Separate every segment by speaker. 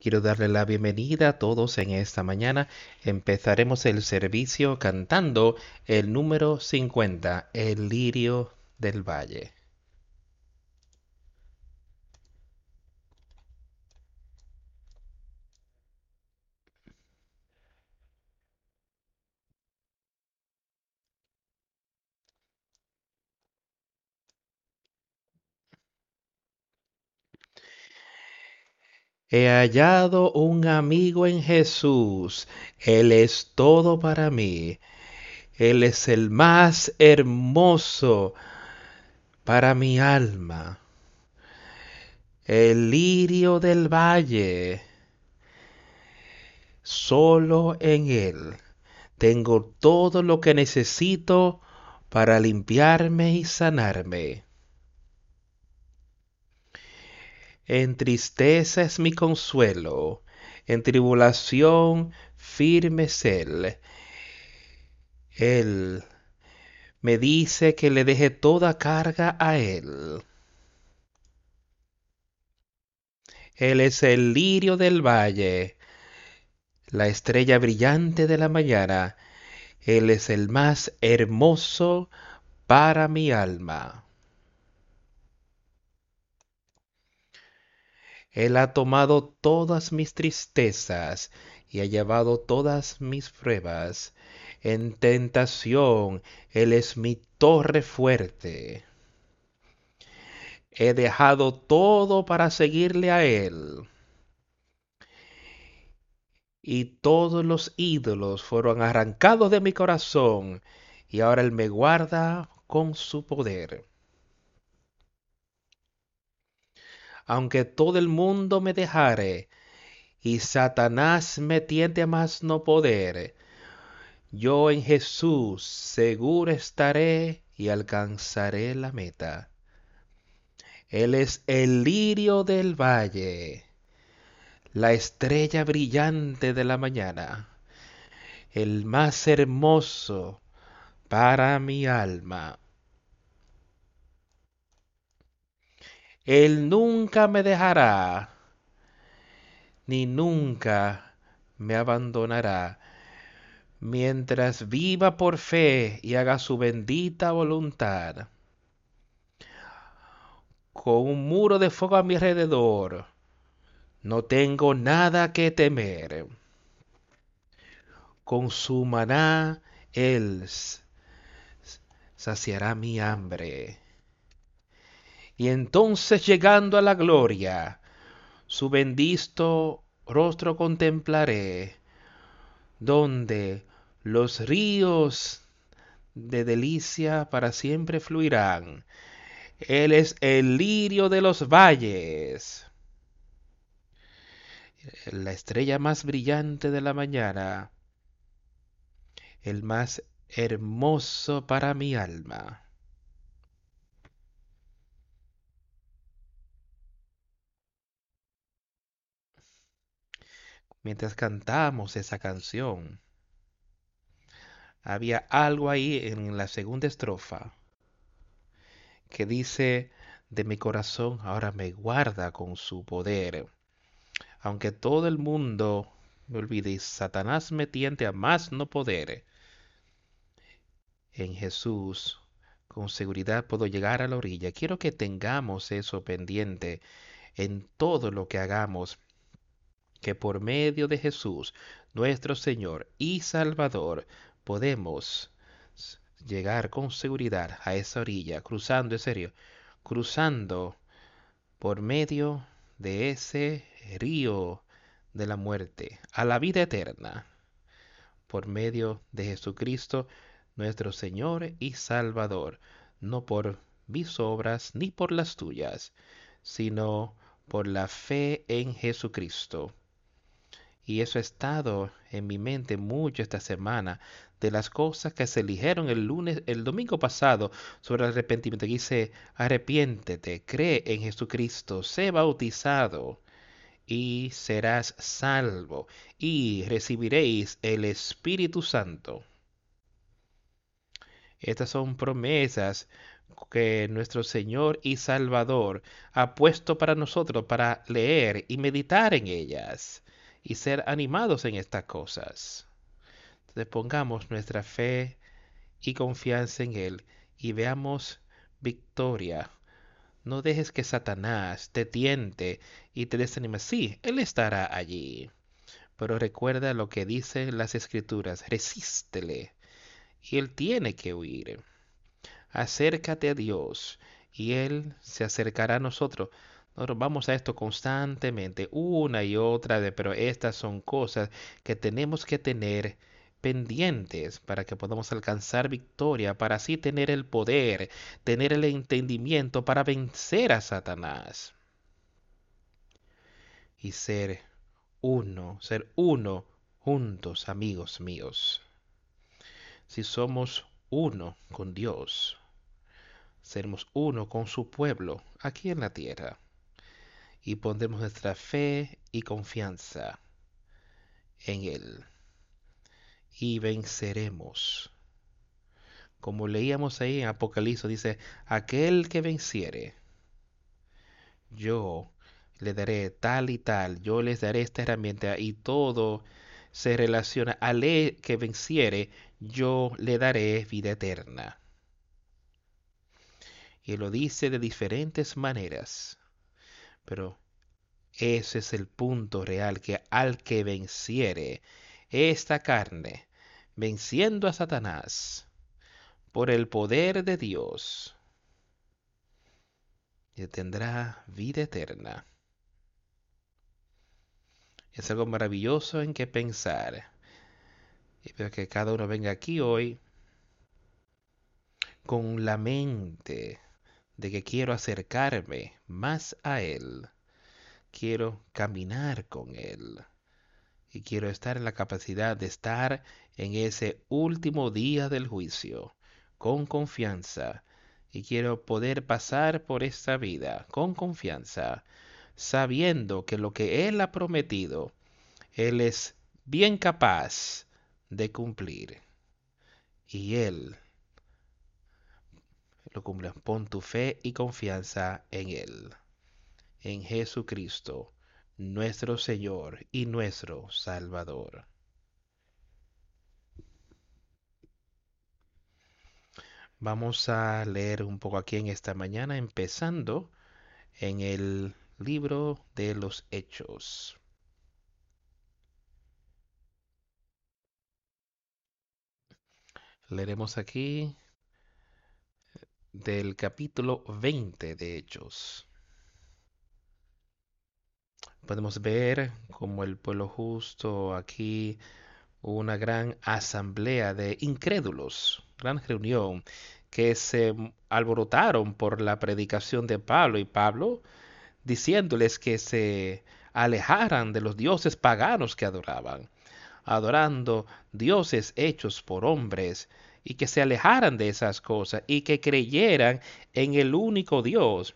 Speaker 1: Quiero darle la bienvenida a todos en esta mañana. Empezaremos el servicio cantando el número 50, El lirio del valle. He hallado un amigo en Jesús, Él es todo para mí. Él es el más hermoso para mi alma. El lirio del valle, solo en Él tengo todo lo que necesito para limpiarme y sanarme. En tristeza es mi consuelo, en tribulación firme es Él. Él me dice que le deje toda carga a Él. Él es el lirio del valle, la estrella brillante de la mañana. Él es el más hermoso para mi alma. Él ha tomado todas mis tristezas y ha llevado todas mis pruebas. En tentación, Él es mi torre fuerte. He dejado todo para seguirle a Él. Y todos los ídolos fueron arrancados de mi corazón, y ahora Él me guarda con su poder. Aunque todo el mundo me dejare y Satanás me tiende a más no poder, yo en Jesús seguro estaré y alcanzaré la meta. Él es el lirio del valle, la estrella brillante de la mañana, el más hermoso para mi alma. Él nunca me dejará, ni nunca me abandonará, mientras viva por fe y haga su bendita voluntad. Con un muro de fuego a mi alrededor, no tengo nada que temer. Con su maná, Él saciará mi hambre y entonces llegando a la gloria, su bendito rostro contemplaré, donde los ríos de delicia para siempre fluirán. Él es el lirio de los valles, la estrella más brillante de la mañana, el más hermoso para mi alma. Mientras cantamos esa canción, había algo ahí en la segunda estrofa que dice, de mi corazón ahora me guarda con su poder. Aunque todo el mundo me olvide y Satanás me tiente a más no poder, en Jesús con seguridad puedo llegar a la orilla. Quiero que tengamos eso pendiente en todo lo que hagamos que por medio de Jesús, nuestro Señor y Salvador, podemos llegar con seguridad a esa orilla, cruzando, en serio, cruzando por medio de ese río de la muerte a la vida eterna, por medio de Jesucristo, nuestro Señor y Salvador, no por mis obras ni por las tuyas, sino por la fe en Jesucristo. Y eso ha estado en mi mente mucho esta semana de las cosas que se eligieron el lunes, el domingo pasado sobre el arrepentimiento. Dice, arrepiéntete, cree en Jesucristo, sé bautizado y serás salvo y recibiréis el Espíritu Santo. Estas son promesas que nuestro Señor y Salvador ha puesto para nosotros para leer y meditar en ellas y ser animados en estas cosas. Entonces pongamos nuestra fe y confianza en Él y veamos victoria. No dejes que Satanás te tiente y te desanime. Sí, Él estará allí. Pero recuerda lo que dicen las escrituras. Resístele. Y Él tiene que huir. Acércate a Dios y Él se acercará a nosotros. Nosotros vamos a esto constantemente, una y otra vez, pero estas son cosas que tenemos que tener pendientes para que podamos alcanzar victoria, para así tener el poder, tener el entendimiento para vencer a Satanás. Y ser uno, ser uno juntos, amigos míos. Si somos uno con Dios, seremos uno con su pueblo aquí en la tierra y pondremos nuestra fe y confianza en Él y venceremos. Como leíamos ahí en Apocalipsis, dice, aquel que venciere, yo le daré tal y tal, yo les daré esta herramienta y todo se relaciona al que venciere, yo le daré vida eterna. Y lo dice de diferentes maneras, pero ese es el punto real, que al que venciere esta carne, venciendo a Satanás por el poder de Dios, tendrá vida eterna. Es algo maravilloso en que pensar. Espero que cada uno venga aquí hoy con la mente de que quiero acercarme más a Él. Quiero caminar con Él y quiero estar en la capacidad de estar en ese último día del juicio con confianza y quiero poder pasar por esta vida con confianza, sabiendo que lo que Él ha prometido, Él es bien capaz de cumplir. Y Él lo cumple. Pon tu fe y confianza en Él, en Jesucristo nuestro Señor y nuestro Salvador. Vamos a leer un poco aquí en esta mañana, empezando en el libro de los Hechos. Leeremos aquí del capítulo 20 de Hechos. Podemos ver como el pueblo justo aquí una gran asamblea de incrédulos, gran reunión, que se alborotaron por la predicación de Pablo y Pablo diciéndoles que se alejaran de los dioses paganos que adoraban, adorando dioses hechos por hombres, y que se alejaran de esas cosas y que creyeran en el único Dios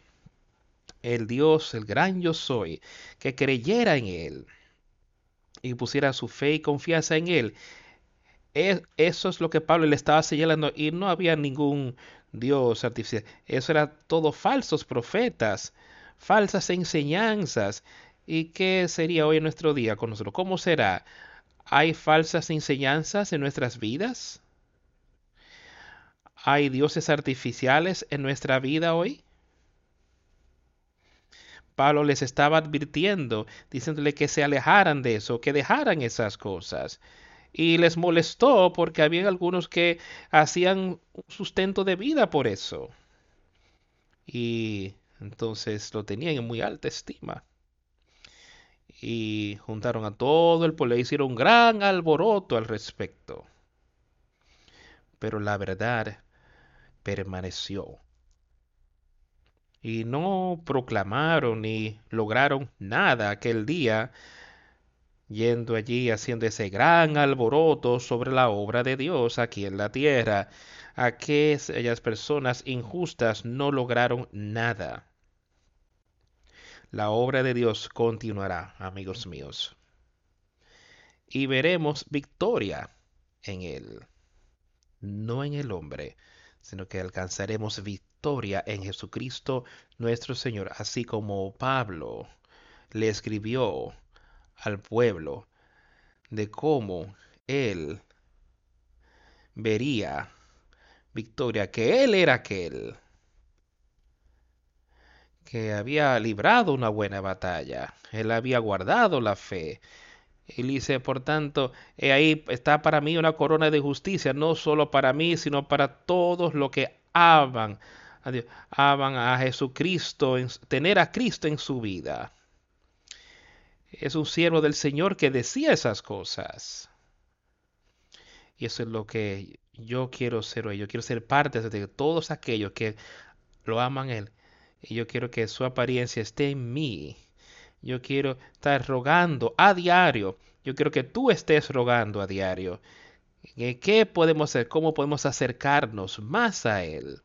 Speaker 1: el Dios, el gran yo soy, que creyera en Él y pusiera su fe y confianza en Él. eso es lo que Pablo le estaba señalando y no había ningún Dios artificial. Eso era todo falsos profetas, falsas enseñanzas. ¿Y qué sería hoy en nuestro día con nosotros? ¿Cómo será? ¿Hay falsas enseñanzas en nuestras vidas? ¿Hay dioses artificiales en nuestra vida hoy? Pablo les estaba advirtiendo, diciéndole que se alejaran de eso, que dejaran esas cosas. Y les molestó porque había algunos que hacían un sustento de vida por eso. Y entonces lo tenían en muy alta estima. Y juntaron a todo el pueblo hicieron un gran alboroto al respecto. Pero la verdad permaneció y no proclamaron ni lograron nada aquel día, yendo allí haciendo ese gran alboroto sobre la obra de Dios aquí en la tierra. Aquellas personas injustas no lograron nada. La obra de Dios continuará, amigos míos. Y veremos victoria en Él, no en el hombre, sino que alcanzaremos victoria en Jesucristo nuestro Señor, así como Pablo le escribió al pueblo de cómo él vería victoria, que él era aquel que había librado una buena batalla, él había guardado la fe. Y dice, por tanto, ahí está para mí una corona de justicia, no solo para mí, sino para todos los que aman a Dios, a Jesucristo, tener a Cristo en su vida. Es un siervo del Señor que decía esas cosas. Y eso es lo que yo quiero ser hoy. Yo quiero ser parte de todos aquellos que lo aman a Él. Y yo quiero que su apariencia esté en mí. Yo quiero estar rogando a diario. Yo quiero que tú estés rogando a diario. ¿Qué podemos hacer? ¿Cómo podemos acercarnos más a Él?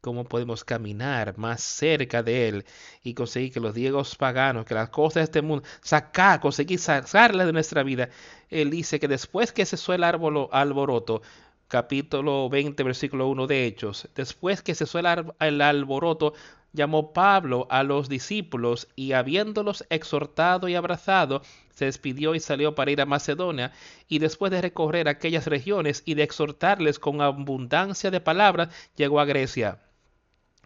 Speaker 1: cómo podemos caminar más cerca de Él y conseguir que los diegos paganos, que las cosas de este mundo, sacar, conseguir sacarlas de nuestra vida. Él dice que después que cesó el árbol alboroto, capítulo 20, versículo 1 de Hechos, después que cesó el alboroto, llamó Pablo a los discípulos y habiéndolos exhortado y abrazado, se despidió y salió para ir a Macedonia, y después de recorrer aquellas regiones y de exhortarles con abundancia de palabras, llegó a Grecia.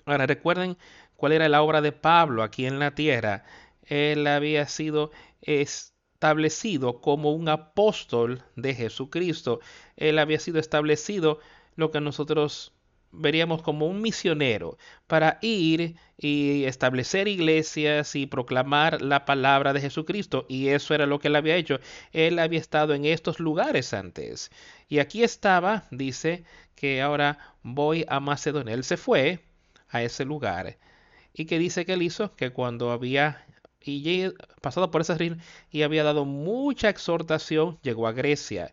Speaker 1: Ahora recuerden cuál era la obra de Pablo aquí en la tierra. Él había sido establecido como un apóstol de Jesucristo. Él había sido establecido lo que nosotros veríamos como un misionero para ir y establecer iglesias y proclamar la palabra de Jesucristo. Y eso era lo que él había hecho. Él había estado en estos lugares antes. Y aquí estaba, dice que ahora voy a Macedonia. Él se fue a ese lugar. Y que dice que él hizo que cuando había y pasado por ese río y había dado mucha exhortación, llegó a Grecia.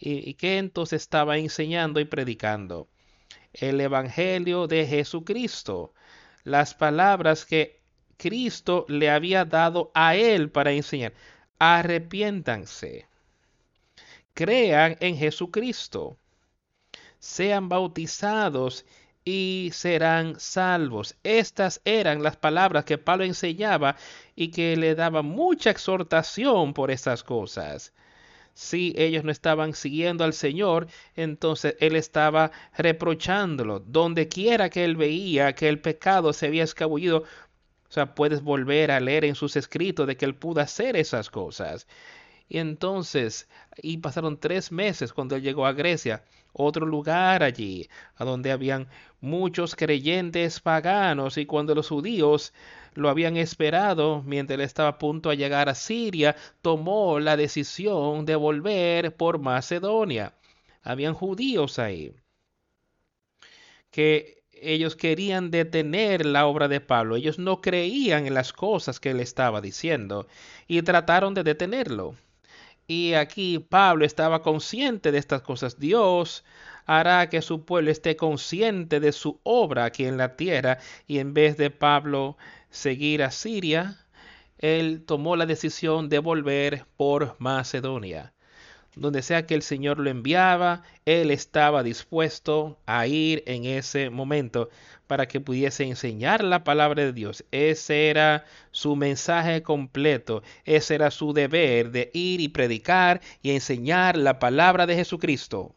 Speaker 1: Y que entonces estaba enseñando y predicando el Evangelio de Jesucristo, las palabras que Cristo le había dado a él para enseñar. Arrepiéntanse, crean en Jesucristo, sean bautizados y serán salvos. Estas eran las palabras que Pablo enseñaba y que le daba mucha exhortación por estas cosas. Si ellos no estaban siguiendo al Señor, entonces él estaba reprochándolo. Donde quiera que él veía que el pecado se había escabullido, o sea, puedes volver a leer en sus escritos de que él pudo hacer esas cosas. Y entonces, y pasaron tres meses cuando él llegó a Grecia, otro lugar allí, a donde habían muchos creyentes paganos, y cuando los judíos lo habían esperado mientras él estaba a punto de llegar a Siria, tomó la decisión de volver por Macedonia. Habían judíos ahí que ellos querían detener la obra de Pablo. Ellos no creían en las cosas que él estaba diciendo y trataron de detenerlo. Y aquí Pablo estaba consciente de estas cosas. Dios hará que su pueblo esté consciente de su obra aquí en la tierra y en vez de Pablo seguir a Siria, él tomó la decisión de volver por Macedonia. Donde sea que el Señor lo enviaba, él estaba dispuesto a ir en ese momento para que pudiese enseñar la palabra de Dios. Ese era su mensaje completo, ese era su deber de ir y predicar y enseñar la palabra de Jesucristo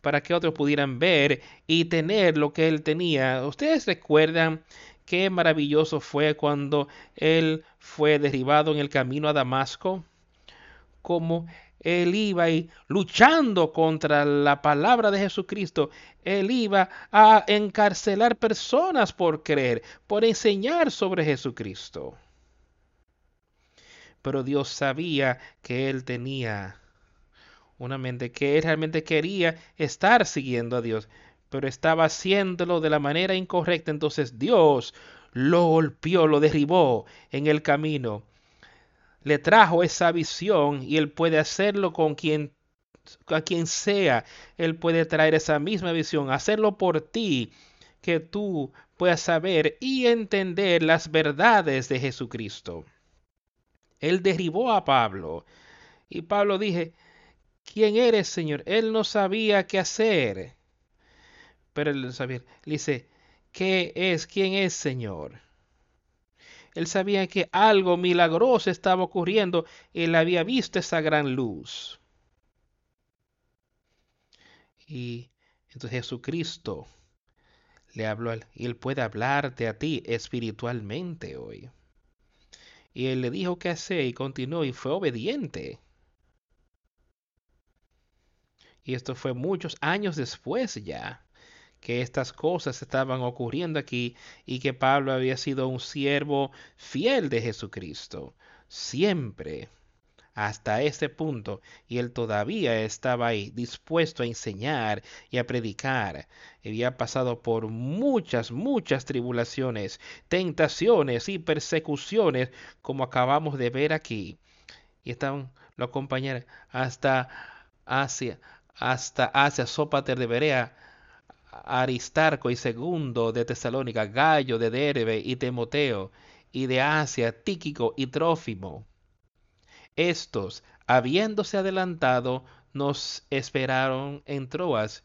Speaker 1: para que otros pudieran ver y tener lo que él tenía. Ustedes recuerdan qué maravilloso fue cuando él fue derribado en el camino a Damasco, como él iba ahí luchando contra la palabra de Jesucristo. Él iba a encarcelar personas por creer, por enseñar sobre Jesucristo. Pero Dios sabía que él tenía una mente que realmente quería estar siguiendo a Dios, pero estaba haciéndolo de la manera incorrecta. Entonces Dios lo golpeó, lo derribó en el camino le trajo esa visión y Él puede hacerlo con quien a quien sea, Él puede traer esa misma visión, hacerlo por ti, que tú puedas saber y entender las verdades de Jesucristo. Él derribó a Pablo y Pablo dije, ¿quién eres, Señor? Él no sabía qué hacer. Pero él sabía, le dice, ¿qué es? ¿Quién es, Señor? Él sabía que algo milagroso estaba ocurriendo. Él había visto esa gran luz. Y entonces Jesucristo le habló y él puede hablarte a ti espiritualmente hoy. Y él le dijo qué hacer y continuó y fue obediente. Y esto fue muchos años después ya que estas cosas estaban ocurriendo aquí y que Pablo había sido un siervo fiel de Jesucristo, siempre hasta ese punto, y él todavía estaba ahí, dispuesto a enseñar y a predicar. Había pasado por muchas, muchas tribulaciones, tentaciones y persecuciones, como acabamos de ver aquí. Y estaban, lo acompañaron hasta Asia, hasta Asia, Sópater de Berea, Aristarco y Segundo de Tesalónica, Gallo de Derbe y Timoteo, y de Asia, Tíquico y Trófimo. Estos, habiéndose adelantado, nos esperaron en Troas.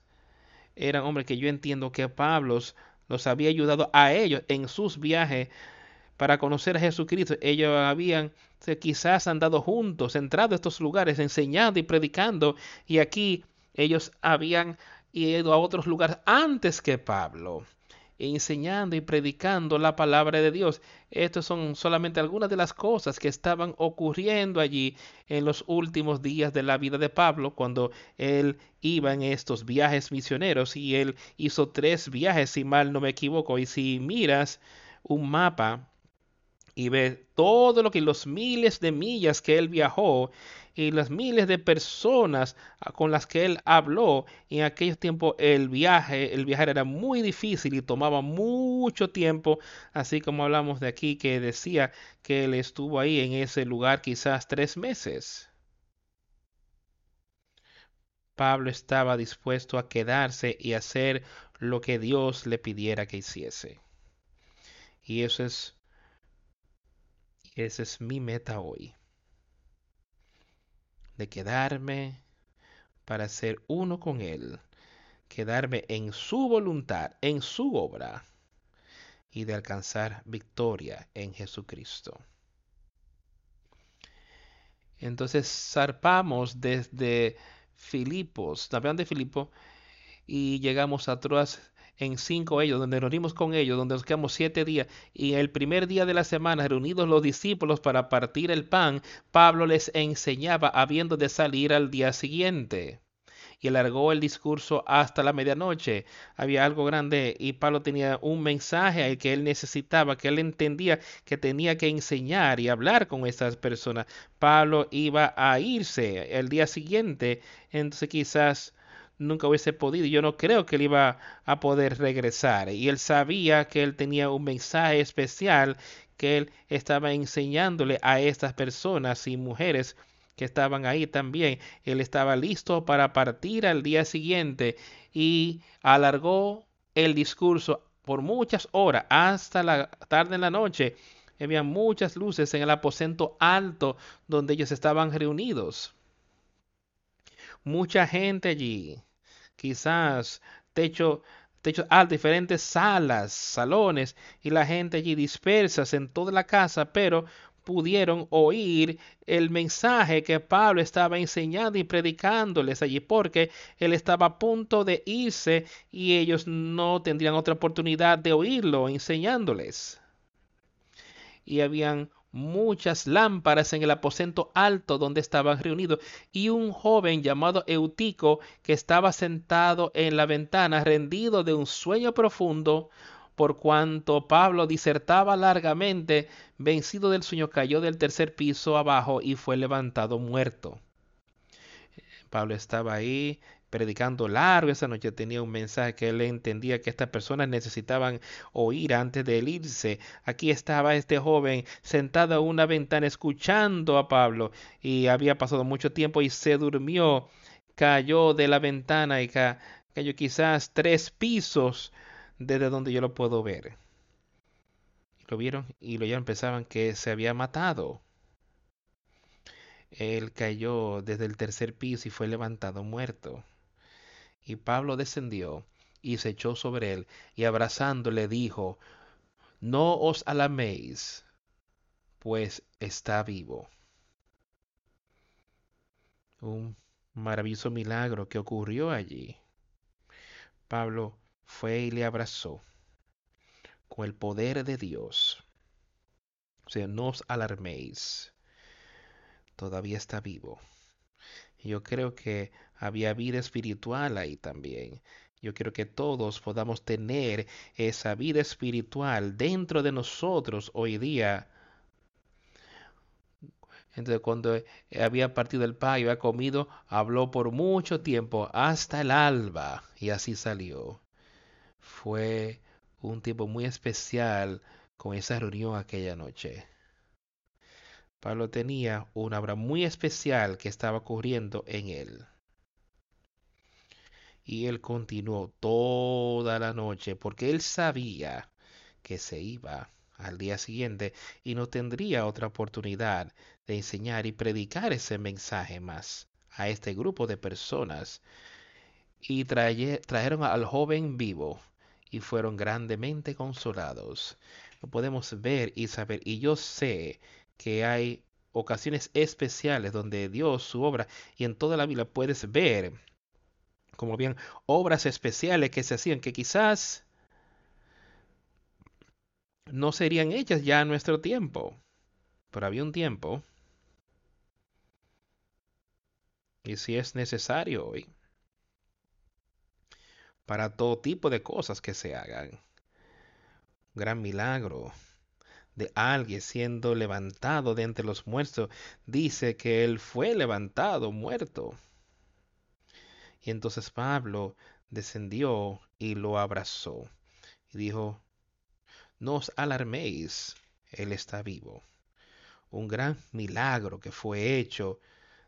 Speaker 1: Eran hombres que yo entiendo que Pablo los había ayudado a ellos en sus viajes para conocer a Jesucristo. Ellos habían quizás andado juntos, entrado a estos lugares, enseñando y predicando, y aquí ellos habían ido a otros lugares antes que Pablo, enseñando y predicando la palabra de Dios. Estas son solamente algunas de las cosas que estaban ocurriendo allí en los últimos días de la vida de Pablo, cuando él iba en estos viajes misioneros y él hizo tres viajes, si mal no me equivoco. Y si miras un mapa y ves todo lo que los miles de millas que él viajó, y las miles de personas ah, con las que él habló. en aquellos tiempos el viaje, el viajar era muy difícil y tomaba mucho tiempo, así como hablamos de aquí que decía que él estuvo ahí en ese lugar quizás tres meses. Pablo estaba dispuesto a quedarse y hacer lo que Dios le pidiera que hiciese. Y eso es, esa es mi meta hoy. De quedarme para ser uno con Él, quedarme en su voluntad, en su obra. Y de alcanzar victoria en Jesucristo. Entonces zarpamos desde Filipos, navegando de Filipo, y llegamos a Troas en cinco ellos, donde nos reunimos con ellos, donde nos quedamos siete días, y el primer día de la semana, reunidos los discípulos para partir el pan, Pablo les enseñaba habiendo de salir al día siguiente. Y alargó el discurso hasta la medianoche. Había algo grande y Pablo tenía un mensaje que él necesitaba, que él entendía que tenía que enseñar y hablar con esas personas. Pablo iba a irse el día siguiente, entonces quizás nunca hubiese podido. Yo no creo que él iba a poder regresar. Y él sabía que él tenía un mensaje especial que él estaba enseñándole a estas personas y mujeres que estaban ahí también. Él estaba listo para partir al día siguiente y alargó el discurso por muchas horas hasta la tarde en la noche. Había muchas luces en el aposento alto donde ellos estaban reunidos mucha gente allí, quizás techo, techo alto, diferentes salas, salones, y la gente allí dispersas en toda la casa, pero pudieron oír el mensaje que Pablo estaba enseñando y predicándoles allí, porque él estaba a punto de irse y ellos no tendrían otra oportunidad de oírlo enseñándoles. Y habían muchas lámparas en el aposento alto donde estaban reunidos y un joven llamado Eutico que estaba sentado en la ventana rendido de un sueño profundo por cuanto Pablo disertaba largamente, vencido del sueño cayó del tercer piso abajo y fue levantado muerto. Pablo estaba ahí predicando largo esa noche, tenía un mensaje que él entendía que estas personas necesitaban oír antes de irse. Aquí estaba este joven sentado a una ventana escuchando a Pablo y había pasado mucho tiempo y se durmió, cayó de la ventana y cayó quizás tres pisos desde donde yo lo puedo ver. Lo vieron y lo ya pensaban que se había matado. Él cayó desde el tercer piso y fue levantado muerto. Y Pablo descendió y se echó sobre él, y abrazándole dijo, No os alaméis, pues está vivo. Un maravilloso milagro que ocurrió allí. Pablo fue y le abrazó con el poder de Dios. O sea, no os alarméis. Todavía está vivo. Yo creo que había vida espiritual ahí también. Yo quiero que todos podamos tener esa vida espiritual dentro de nosotros hoy día. Entonces, cuando había partido el pan y había comido, habló por mucho tiempo, hasta el alba, y así salió. Fue un tiempo muy especial con esa reunión aquella noche. Pablo tenía una obra muy especial que estaba ocurriendo en él. Y él continuó toda la noche porque él sabía que se iba al día siguiente y no tendría otra oportunidad de enseñar y predicar ese mensaje más a este grupo de personas. Y trajeron al joven vivo y fueron grandemente consolados. Lo podemos ver y saber. Y yo sé que hay ocasiones especiales donde Dios, su obra, y en toda la Biblia puedes ver, como bien, obras especiales que se hacían, que quizás no serían hechas ya en nuestro tiempo. Pero había un tiempo, y si es necesario hoy, para todo tipo de cosas que se hagan. Gran milagro de alguien siendo levantado de entre los muertos. Dice que él fue levantado muerto. Y entonces Pablo descendió y lo abrazó y dijo, no os alarméis, él está vivo. Un gran milagro que fue hecho.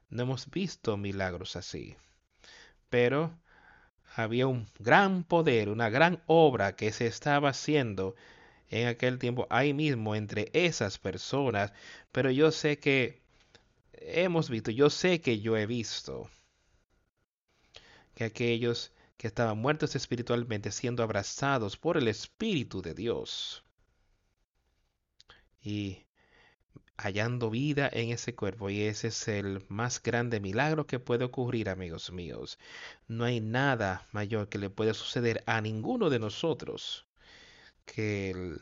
Speaker 1: No hemos visto milagros así. Pero había un gran poder, una gran obra que se estaba haciendo en aquel tiempo ahí mismo entre esas personas. Pero yo sé que hemos visto, yo sé que yo he visto que aquellos que estaban muertos espiritualmente siendo abrazados por el Espíritu de Dios y hallando vida en ese cuerpo y ese es el más grande milagro que puede ocurrir amigos míos. No hay nada mayor que le pueda suceder a ninguno de nosotros que el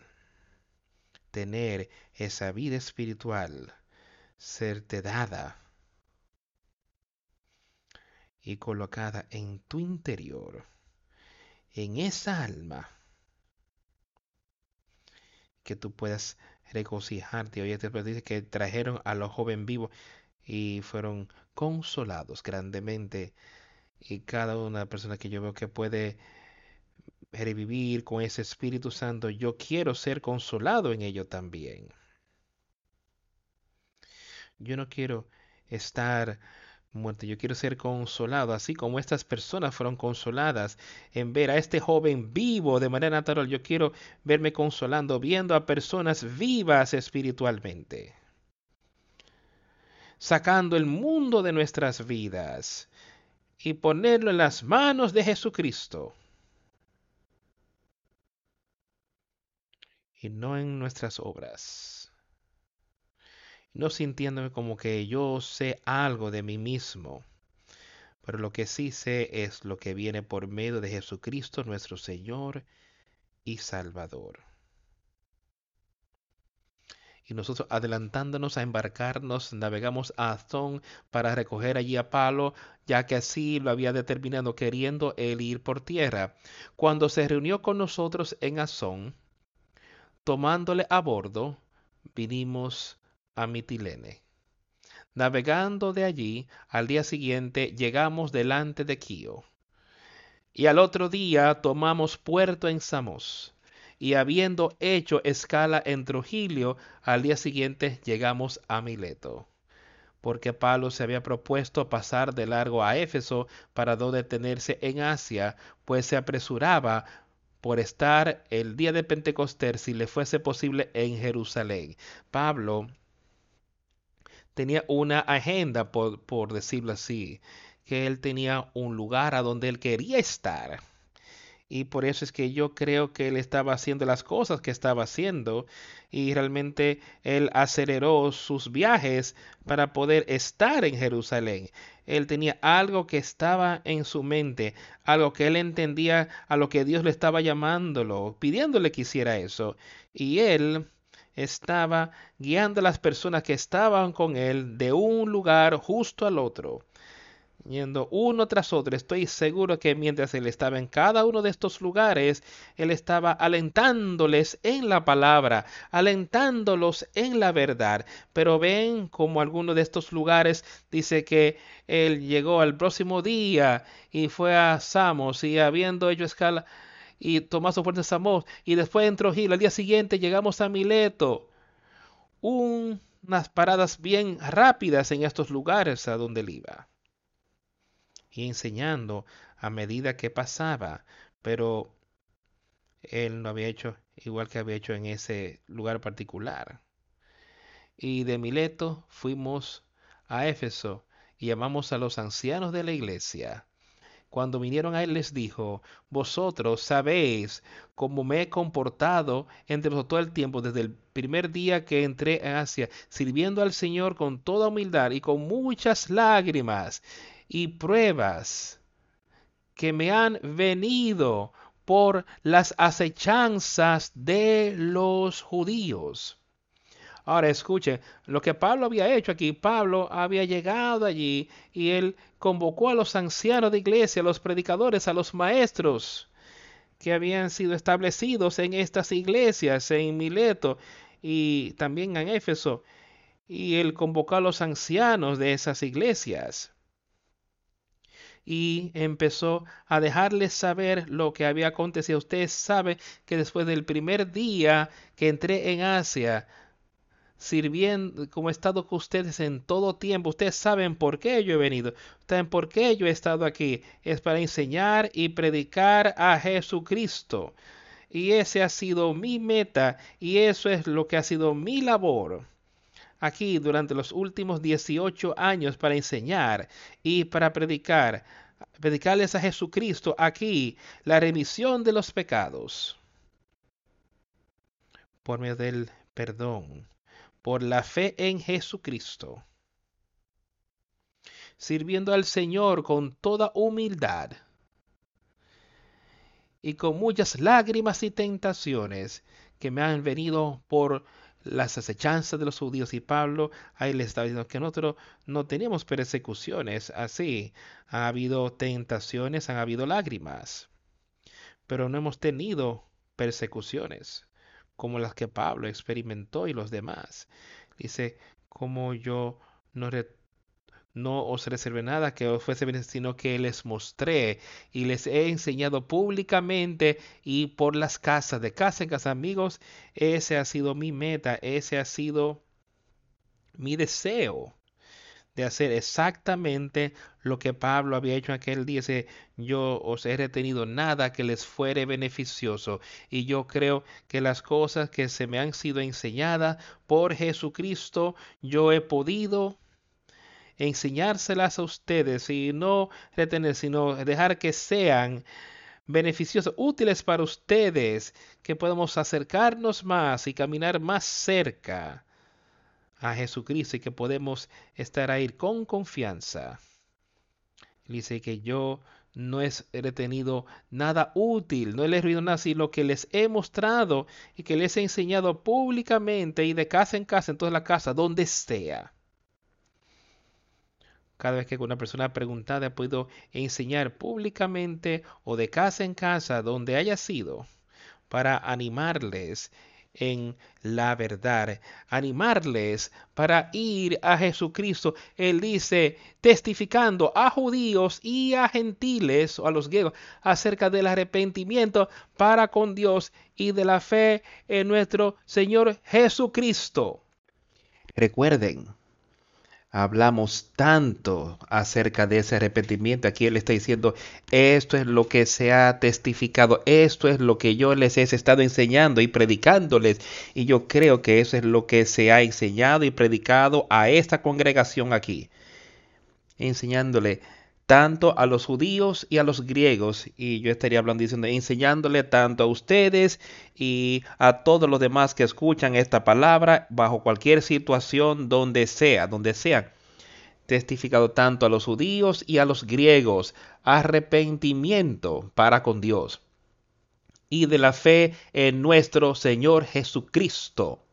Speaker 1: tener esa vida espiritual serte dada y colocada en tu interior, en esa alma, que tú puedas regocijarte. Oye, te dice que trajeron a los jóvenes vivos y fueron consolados grandemente. Y cada una persona que yo veo que puede revivir con ese Espíritu Santo, yo quiero ser consolado en ello también. Yo no quiero estar muerto, yo quiero ser consolado, así como estas personas fueron consoladas en ver a este joven vivo de manera natural. Yo quiero verme consolando viendo a personas vivas espiritualmente, sacando el mundo de nuestras vidas y ponerlo en las manos de Jesucristo. y no en nuestras obras. No sintiéndome como que yo sé algo de mí mismo, pero lo que sí sé es lo que viene por medio de Jesucristo nuestro Señor y Salvador. Y nosotros adelantándonos a embarcarnos, navegamos a Azón para recoger allí a Pablo, ya que así lo había determinado queriendo él ir por tierra. Cuando se reunió con nosotros en Azón, Tomándole a bordo, vinimos a Mitilene. Navegando de allí, al día siguiente llegamos delante de Quío. Y al otro día tomamos puerto en Samos. Y habiendo hecho escala en Trujillo, al día siguiente llegamos a Mileto. Porque Pablo se había propuesto pasar de largo a Éfeso para no detenerse en Asia, pues se apresuraba por estar el día de Pentecostés, si le fuese posible, en Jerusalén. Pablo tenía una agenda, por, por decirlo así, que él tenía un lugar a donde él quería estar. y por eso es que yo creo que él estaba haciendo las cosas que estaba haciendo y realmente él aceleró sus viajes para poder estar en Jerusalén. Él tenía algo que estaba en su mente, algo que él entendía a lo que Dios le estaba llamándolo, pidiéndole que hiciera eso. Y él estaba guiando a las personas que estaban con él de un lugar justo al otro yendo uno tras otro. Estoy seguro que mientras él estaba en cada uno de estos lugares, él estaba alentándoles en la palabra, alentándolos en la verdad. Pero ven como alguno de estos lugares dice que él llegó al próximo día y fue a Samos y habiendo hecho escala y tomó su fuerte Samos y después entró Gil. Al día siguiente llegamos a Mileto. unas paradas bien rápidas en estos lugares a donde él iba y enseñando a medida que pasaba, pero él no había hecho igual que había hecho en ese lugar particular. Y de Mileto fuimos a Éfeso y llamamos a los ancianos de la iglesia. Cuando vinieron a él les dijo, vosotros sabéis cómo me he comportado entre vosotros todo el tiempo, desde el primer día que entré en Asia, sirviendo al Señor con toda humildad y con muchas lágrimas y pruebas que me han venido por las acechanzas de los judíos. Ahora escuchen lo que Pablo había hecho aquí. Pablo había llegado allí y él convocó a los ancianos de iglesia, a los predicadores, a los maestros que habían sido establecidos en estas iglesias, en Mileto y también en Éfeso. Y él convocó a los ancianos de esas iglesias y empezó a dejarles saber lo que había acontecido. Ustedes saben que después del primer día que entré en Asia, sirviendo como estado con ustedes en todo tiempo, ustedes saben por qué yo he venido, saben por qué yo he estado aquí. Es para enseñar y predicar a Jesucristo. Y ese ha sido mi meta y eso es lo que ha sido mi labor aquí durante los últimos 18 años para enseñar y para predicar, predicarles a Jesucristo aquí la remisión de los pecados por medio del perdón, por la fe en Jesucristo, sirviendo al Señor con toda humildad y con muchas lágrimas y tentaciones que me han venido por las acechanzas de los judíos y Pablo ahí le está diciendo que nosotros no tenemos persecuciones así. Ha habido tentaciones, han habido lágrimas, pero no hemos tenido persecuciones como las que Pablo experimentó y los demás. Dice, como yo no no os reservé nada que os fuese bien, sino que les mostré y les he enseñado públicamente y por las casas, de casa en casa, amigos, ese ha sido mi meta, ese ha sido mi deseo de hacer exactamente lo que Pablo había hecho aquel día. Dice, yo os he retenido nada que les fuere beneficioso. Y yo creo que las cosas que se me han sido enseñadas por Jesucristo, yo he podido enseñárselas a ustedes y no retener, sino dejar que sean beneficiosos, útiles para ustedes, que podamos acercarnos más y caminar más cerca a Jesucristo y que podemos estar ahí con confianza. Dice que yo no he retenido nada útil, no he retenido nada, sino que les he mostrado y que les he enseñado públicamente y de casa en casa, en toda la casa, donde sea. Cada vez que una persona preguntada ha podido enseñar públicamente o de casa en casa donde haya sido para animarles en la verdad, animarles para ir a Jesucristo. Él dice, testificando a judíos y a gentiles o a los griegos acerca del arrepentimiento para con Dios y de la fe en nuestro Señor Jesucristo. Recuerden, hablamos tanto acerca de ese arrepentimiento. Aquí Él está diciendo, esto es lo que se ha testificado, esto es lo que yo les he estado enseñando y predicándoles. Y yo creo que eso es lo que se ha enseñado y predicado a esta congregación aquí. Enseñándole tanto a los judíos y a los griegos, y yo estaría hablando enseñándole tanto a ustedes y a todos los demás que escuchan esta palabra bajo cualquier situación donde sea, donde sea testificado tanto a los judíos y a los griegos, arrepentimiento para con Dios y de la fe en nuestro Señor Jesucristo.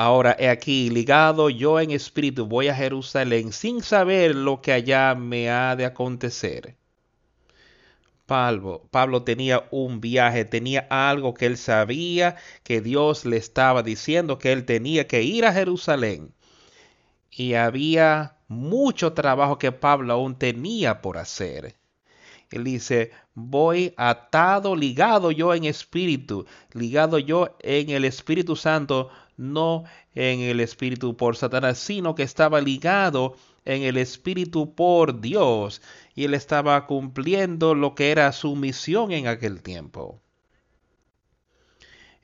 Speaker 1: Ahora he aquí, ligado yo en espíritu, voy a Jerusalén sin saber lo que allá me ha de acontecer. Pablo, Pablo tenía un viaje, tenía algo que él sabía que Dios le estaba diciendo que él tenía que ir a Jerusalén y había mucho trabajo que Pablo aún tenía por hacer. Él dice, voy atado, ligado yo en espíritu, ligado yo en el Espíritu Santo, no en el Espíritu por Satanás, sino que estaba ligado en el Espíritu por Dios. Y él estaba cumpliendo lo que era su misión en aquel tiempo.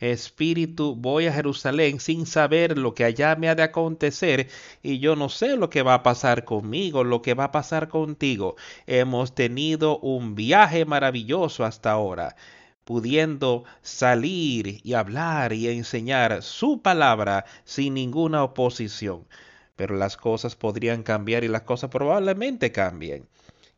Speaker 1: Espíritu, voy a Jerusalén sin saber lo que allá me ha de acontecer y yo no sé lo que va a pasar conmigo, lo que va a pasar contigo. Hemos tenido un viaje maravilloso hasta ahora pudiendo salir y hablar y enseñar su palabra sin ninguna oposición. Pero las cosas podrían cambiar y las cosas probablemente cambien.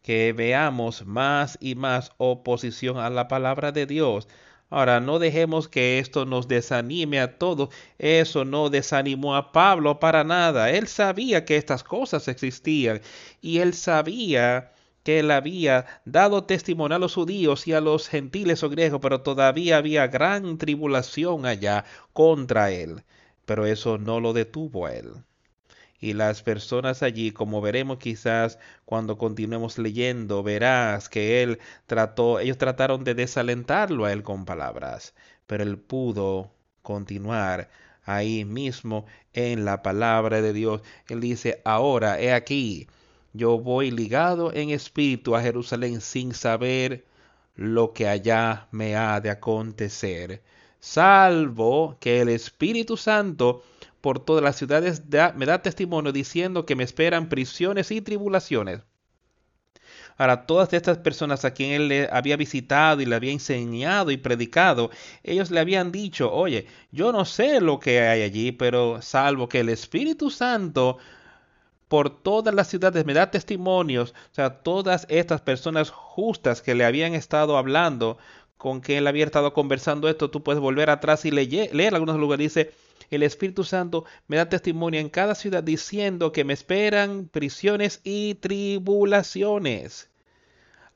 Speaker 1: Que veamos más y más oposición a la palabra de Dios Ahora, no dejemos que esto nos desanime a todos. Eso no desanimó a Pablo para nada. Él sabía que estas cosas existían y él sabía que él había dado testimonio a los judíos y a los gentiles o griegos, pero todavía había gran tribulación allá contra él. Pero eso no lo detuvo a él y las personas allí, como veremos quizás cuando continuemos leyendo, verás que él trató, ellos trataron de desalentarlo a él con palabras, pero él pudo continuar ahí mismo en la palabra de Dios. Él dice, ahora he aquí, yo voy ligado en espíritu a Jerusalén sin saber lo que allá me ha de acontecer, salvo que el Espíritu Santo por todas las ciudades me da testimonio diciendo que me esperan prisiones y tribulaciones. Ahora, todas estas personas a quien él había visitado y le había enseñado y predicado, ellos le habían dicho, oye, yo no sé lo que hay allí, pero salvo que el Espíritu Santo por todas las ciudades me da testimonios, o sea, todas estas personas justas que le habían estado hablando, con que él había estado conversando esto, tú puedes volver atrás y leer, leer algunos lugares, dice, el Espíritu Santo me da testimonio en cada ciudad diciendo que me esperan prisiones y tribulaciones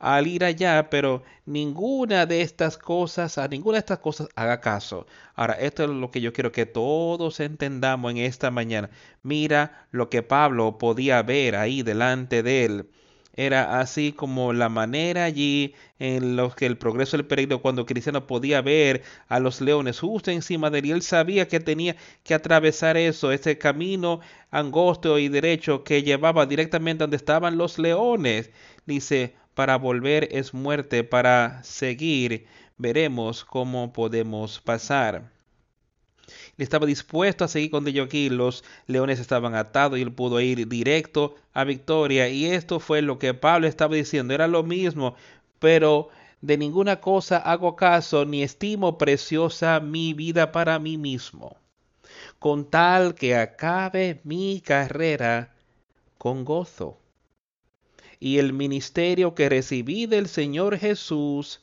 Speaker 1: al ir allá, pero ninguna de estas cosas, a ninguna de estas cosas haga caso. Ahora, esto es lo que yo quiero que todos entendamos en esta mañana. Mira lo que Pablo podía ver ahí delante de él era así como la manera allí en los que el progreso del peregrino cuando Cristiano podía ver a los leones justo encima de él y él sabía que tenía que atravesar eso, ese camino angosto y derecho que llevaba directamente donde estaban los leones. Dice, para volver es muerte, para seguir veremos cómo podemos pasar estaba dispuesto a seguir con ello aquí. Los leones estaban atados y él pudo ir directo a victoria. Y esto fue lo que Pablo estaba diciendo. Era lo mismo, pero de ninguna cosa hago caso ni estimo preciosa mi vida para mí mismo, con tal que acabe mi carrera con gozo. Y el ministerio que recibí del Señor Jesús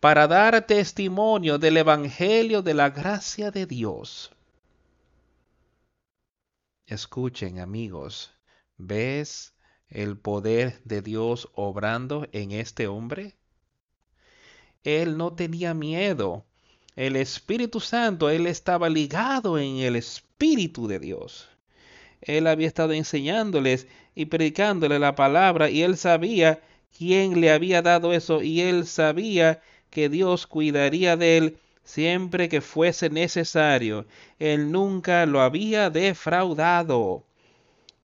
Speaker 1: para dar testimonio del Evangelio de la gracia de Dios. Escuchen amigos, ¿ves el poder de Dios obrando en este hombre? Él no tenía miedo. El Espíritu Santo, él estaba ligado en el Espíritu de Dios. Él había estado enseñándoles y predicándole la palabra y él sabía quién le había dado eso y él sabía que Dios cuidaría de él siempre que fuese necesario. Él nunca lo había defraudado.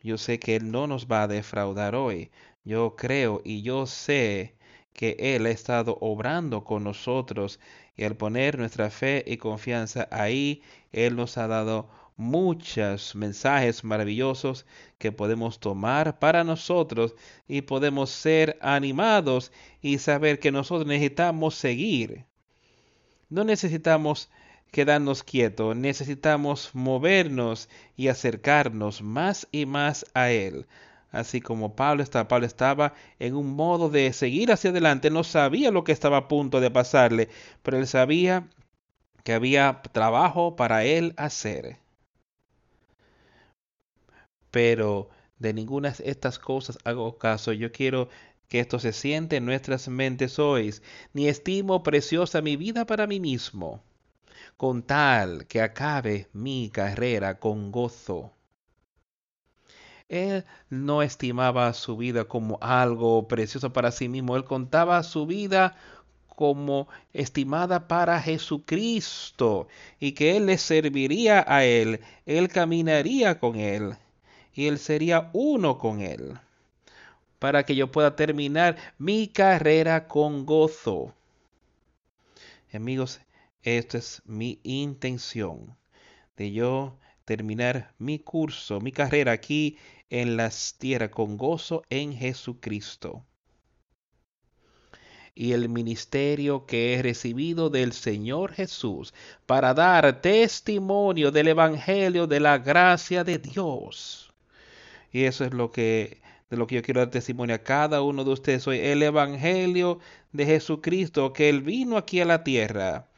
Speaker 1: Yo sé que Él no nos va a defraudar hoy. Yo creo y yo sé que Él ha estado obrando con nosotros y al poner nuestra fe y confianza ahí, Él nos ha dado muchos mensajes maravillosos que podemos tomar para nosotros y podemos ser animados y saber que nosotros necesitamos seguir. No necesitamos quedarnos quietos, necesitamos movernos y acercarnos más y más a Él. Así como Pablo estaba, Pablo estaba en un modo de seguir hacia adelante, no sabía lo que estaba a punto de pasarle, pero él sabía que había trabajo para él hacer pero de ninguna de estas cosas hago caso. Yo quiero que esto se siente en nuestras mentes hoy, ni estimo preciosa mi vida para mí mismo, con tal que acabe mi carrera con gozo. Él no estimaba su vida como algo precioso para sí mismo, él contaba su vida como estimada para Jesucristo y que Él le serviría a Él, Él caminaría con Él y Él sería uno con Él, para que yo pueda terminar mi carrera con gozo. Amigos, esta es mi intención, de yo terminar mi curso, mi carrera aquí en las tierras con gozo en Jesucristo. Y el ministerio que he recibido del Señor Jesús para dar testimonio del Evangelio de la gracia de Dios y eso es lo que de lo que yo quiero dar testimonio a cada uno de ustedes hoy, el Evangelio de Jesucristo, que Él vino aquí a la tierra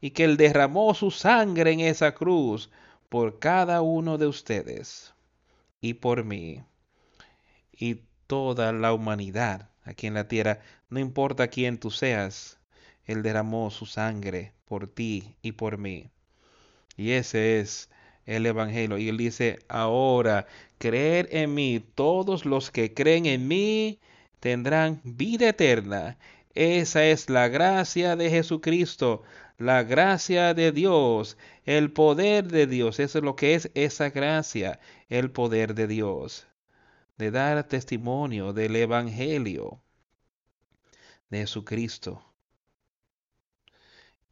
Speaker 1: y que Él derramó su sangre en esa cruz por cada uno de ustedes y por mí y toda la humanidad aquí en la tierra, no importa quién tú seas, Él derramó su sangre por ti y por mí. Y ese es el Evangelio. Y él dice, ahora, creer en mí, todos los que creen en mí tendrán vida eterna. Esa es la gracia de Jesucristo, la gracia de Dios, el poder de Dios. Eso es lo que es esa gracia, el poder de Dios. De dar testimonio del Evangelio de Jesucristo.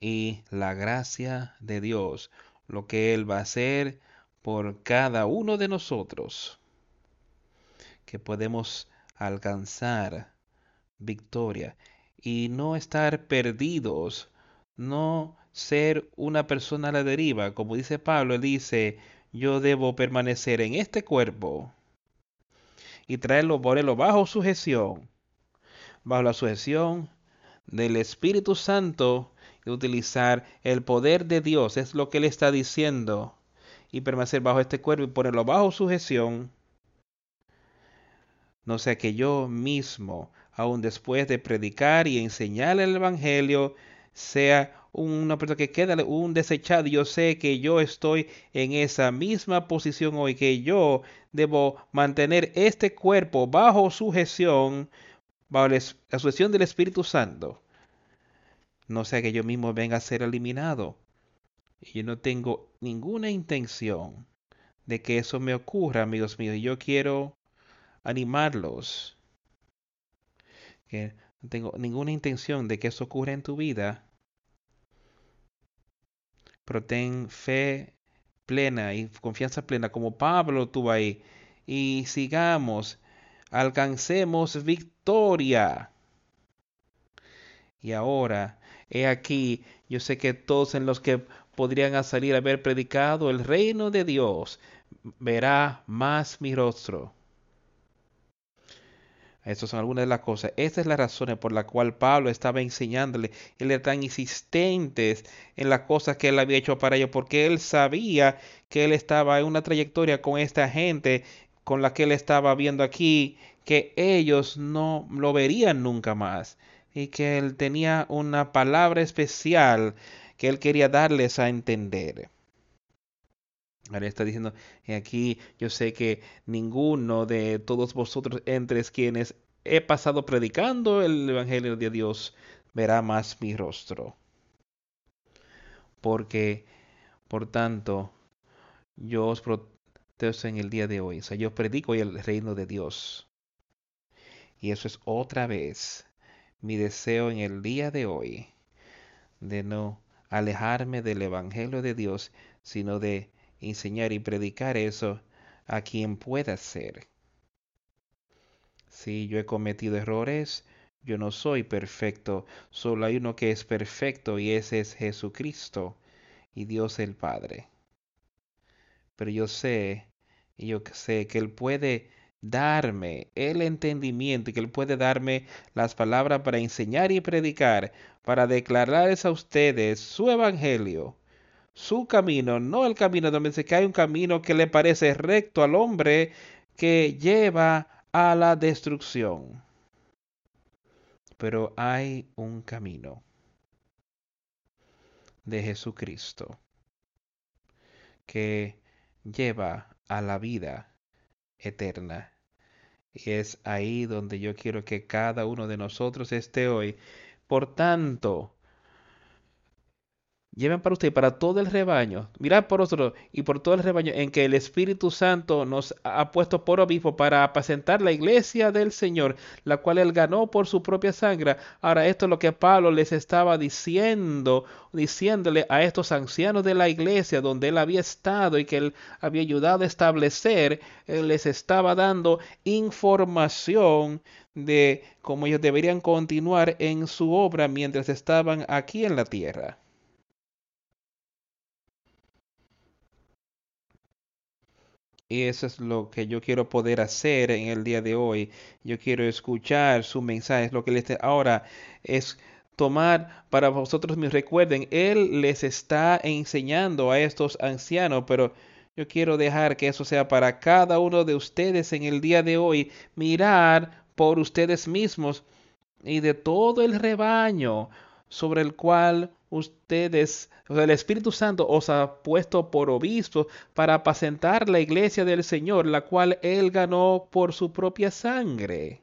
Speaker 1: Y la gracia de Dios lo que Él va a hacer por cada uno de nosotros, que podemos alcanzar victoria y no estar perdidos, no ser una persona a la deriva. Como dice Pablo, él dice, yo debo permanecer en este cuerpo y traerlo, ponerlo bajo sujeción, bajo la sujeción del Espíritu Santo utilizar el poder de Dios, es lo que él está diciendo, y permanecer bajo este cuerpo y ponerlo bajo sujeción, no sea que yo mismo, aun después de predicar y enseñar el Evangelio, sea una persona que queda un desechado. Yo sé que yo estoy en esa misma posición hoy, que yo debo mantener este cuerpo bajo sujeción, bajo la sujeción del Espíritu Santo no sea que yo mismo venga a ser eliminado. Y yo no tengo ninguna intención de que eso me ocurra, amigos míos. Yo quiero animarlos. Que no tengo ninguna intención de que eso ocurra en tu vida. Pero ten fe plena y confianza plena como Pablo tuvo ahí. Y sigamos, alcancemos victoria. Y ahora He aquí, yo sé que todos en los que podrían salir a haber predicado el reino de Dios verá más mi rostro. Estas son algunas de las cosas. Esta es la razón por la cual Pablo estaba enseñándole. Él era tan insistente en las cosas que él había hecho para ellos, porque él sabía que él estaba en una trayectoria con esta gente con la que él estaba viendo aquí, que ellos no lo verían nunca más y que él tenía una palabra especial que él quería darles a entender. Ahora está diciendo, y aquí yo sé que ninguno de todos vosotros entre quienes he pasado predicando el Evangelio de Dios verá más mi rostro. Porque, por tanto, yo os protesto en el día de hoy. O sea, yo predico el reino de Dios. Y eso es otra vez mi deseo en el día de hoy de no alejarme del Evangelio de Dios, sino de enseñar y predicar eso a quien pueda ser. Si yo he cometido errores, yo no soy perfecto, solo hay uno que es perfecto y ese es Jesucristo y Dios el Padre. Pero yo sé, yo sé que Él puede darme el entendimiento y que Él puede darme las palabras para enseñar y predicar, para declararles a ustedes su evangelio, su camino, no el camino donde se cae un camino que le parece recto al hombre que lleva a la destrucción. Pero hay un camino de Jesucristo que lleva a la vida eterna. Y es ahí donde yo quiero que cada uno de nosotros esté hoy. Por tanto, lleven para usted y para todo el rebaño, mirad por otro y por todo el rebaño en que el Espíritu Santo nos ha puesto por obispo para apacentar la iglesia del Señor, la cual él ganó por su propia sangre. Ahora, esto es lo que Pablo les estaba diciendo, diciéndole a estos ancianos de la iglesia donde él había estado y que él había ayudado a establecer, él les estaba dando información de cómo ellos deberían continuar en su obra mientras estaban aquí en la tierra. Y eso es lo que yo quiero poder hacer en el día de hoy. Yo quiero escuchar su mensaje. Lo que les ahora es tomar para vosotros me recuerden. Él les está enseñando a estos ancianos, pero yo quiero dejar que eso sea para cada uno de ustedes en el día de hoy. Mirar por ustedes mismos y de todo el rebaño sobre el cual ustedes, el Espíritu Santo os ha puesto por obispos para apacentar la iglesia del Señor, la cual Él ganó por su propia sangre.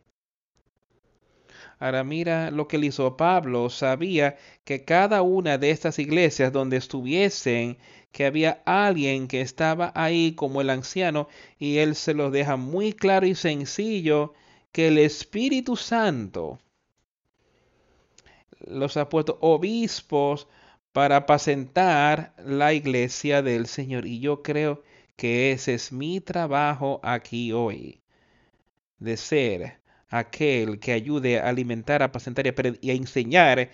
Speaker 1: Ahora mira lo que le hizo Pablo. Sabía que cada una de estas iglesias donde estuviesen, que había alguien que estaba ahí como el anciano, y él se lo deja muy claro y sencillo, que el Espíritu Santo los ha puesto obispos para apacentar la iglesia del Señor. Y yo creo que ese es mi trabajo aquí hoy, de ser aquel que ayude a alimentar, a apacentar y a enseñar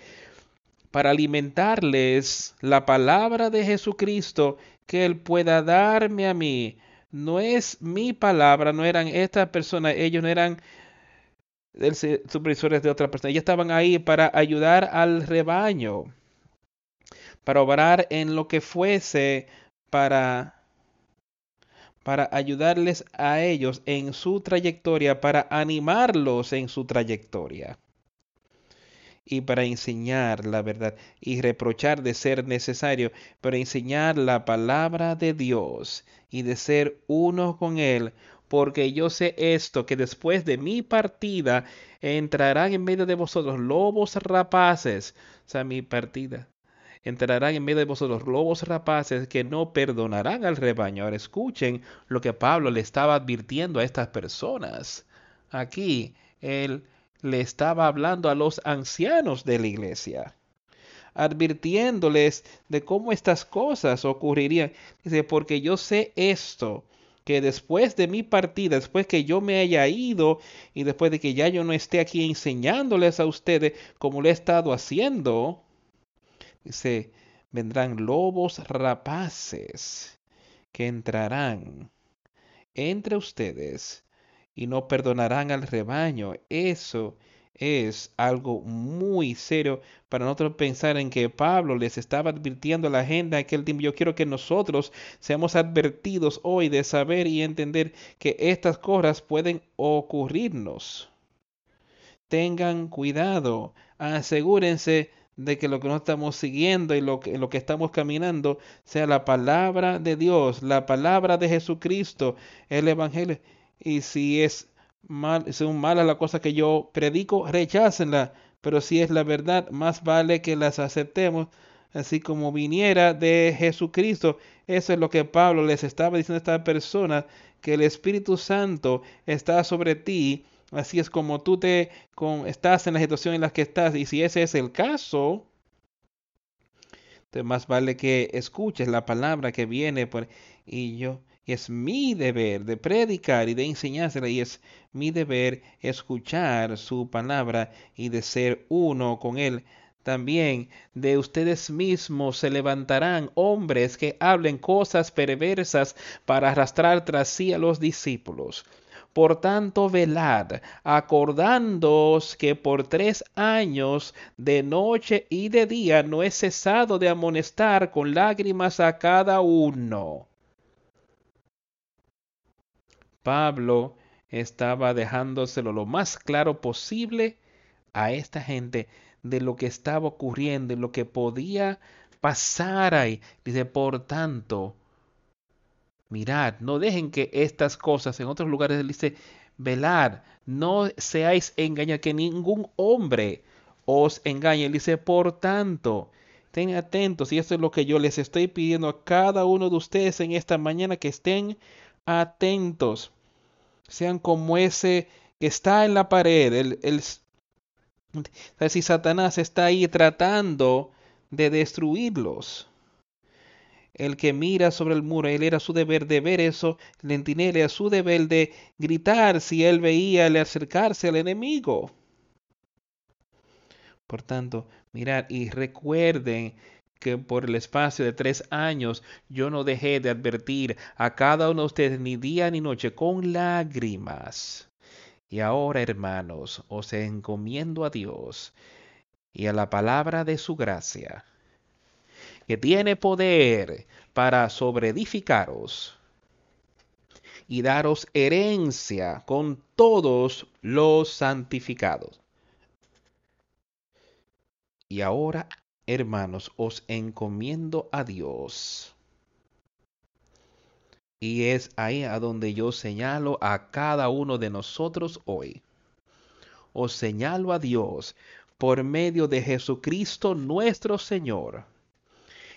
Speaker 1: para alimentarles la palabra de Jesucristo que Él pueda darme a mí. No es mi palabra, no eran estas personas, ellos no eran supervisores de otra persona. Ellos estaban ahí para ayudar al rebaño, para obrar en lo que fuese, para para ayudarles a ellos en su trayectoria, para animarlos en su trayectoria y para enseñar la verdad y reprochar de ser necesario, para enseñar la palabra de Dios y de ser uno con Él, porque yo sé esto, que después de mi partida entrarán en medio de vosotros lobos rapaces, o sea, mi partida. Entrarán en medio de vosotros lobos rapaces que no perdonarán al rebaño. Ahora escuchen lo que Pablo le estaba advirtiendo a estas personas. Aquí él le estaba hablando a los ancianos de la iglesia advirtiéndoles de cómo estas cosas ocurrirían. Dice, porque yo sé esto, que después de mi partida, después que yo me haya ido y después de que ya yo no esté aquí enseñándoles a ustedes como lo he estado haciendo, dice, vendrán lobos rapaces que entrarán entre ustedes y no perdonarán al rebaño. Eso es algo muy serio para nosotros pensar en que Pablo les estaba advirtiendo a la agenda aquel tiempo. Yo quiero que nosotros seamos advertidos hoy de saber y entender que estas cosas pueden ocurrirnos. Tengan cuidado, asegúrense de que lo que no estamos siguiendo y lo que, lo que estamos caminando sea la palabra de Dios, la palabra de Jesucristo, el Evangelio. Y si es mal, son malas las cosas que yo predico, rechácenla, pero si es la verdad, más vale que las aceptemos, así como viniera de Jesucristo. Eso es lo que Pablo les estaba diciendo a esta persona, que el Espíritu Santo está sobre ti, así es como tú te con, estás en la situación en la que estás, y si ese es el caso, más vale que escuches la palabra que viene por, y yo, es mi deber de predicar y de enseñársela, y es mi deber escuchar su palabra y de ser uno con él. También de ustedes mismos se levantarán hombres que hablen cosas perversas para arrastrar tras sí a los discípulos. Por tanto, velad, acordándoos que por tres años de noche y de día no he cesado de amonestar con lágrimas a cada uno. Pablo estaba dejándoselo lo más claro posible a esta gente de lo que estaba ocurriendo, y lo que podía pasar ahí. Dice, por tanto, mirad, no dejen que estas cosas en otros lugares dice, velad, no seáis engañados, que ningún hombre os engañe. dice, por tanto, estén atentos, y esto es lo que yo les estoy pidiendo a cada uno de ustedes en esta mañana, que estén atentos. Sean como ese que está en la pared, el, el si Satanás está ahí tratando de destruirlos el que mira sobre el muro, él era su deber de ver eso, Lentinel era su deber de gritar si él veía el acercarse al enemigo. Por tanto, mirad y recuerden que por el espacio de tres años yo no dejé de advertir a cada uno de ustedes ni día ni noche con lágrimas. Y ahora, hermanos, os encomiendo a Dios y a la palabra de su gracia que tiene poder para sobreedificaros y daros herencia con todos los santificados. Y ahora, hermanos, os encomiendo a Dios. Y es ahí a donde yo señalo a cada uno de nosotros hoy. Os señalo a Dios por medio de Jesucristo nuestro Señor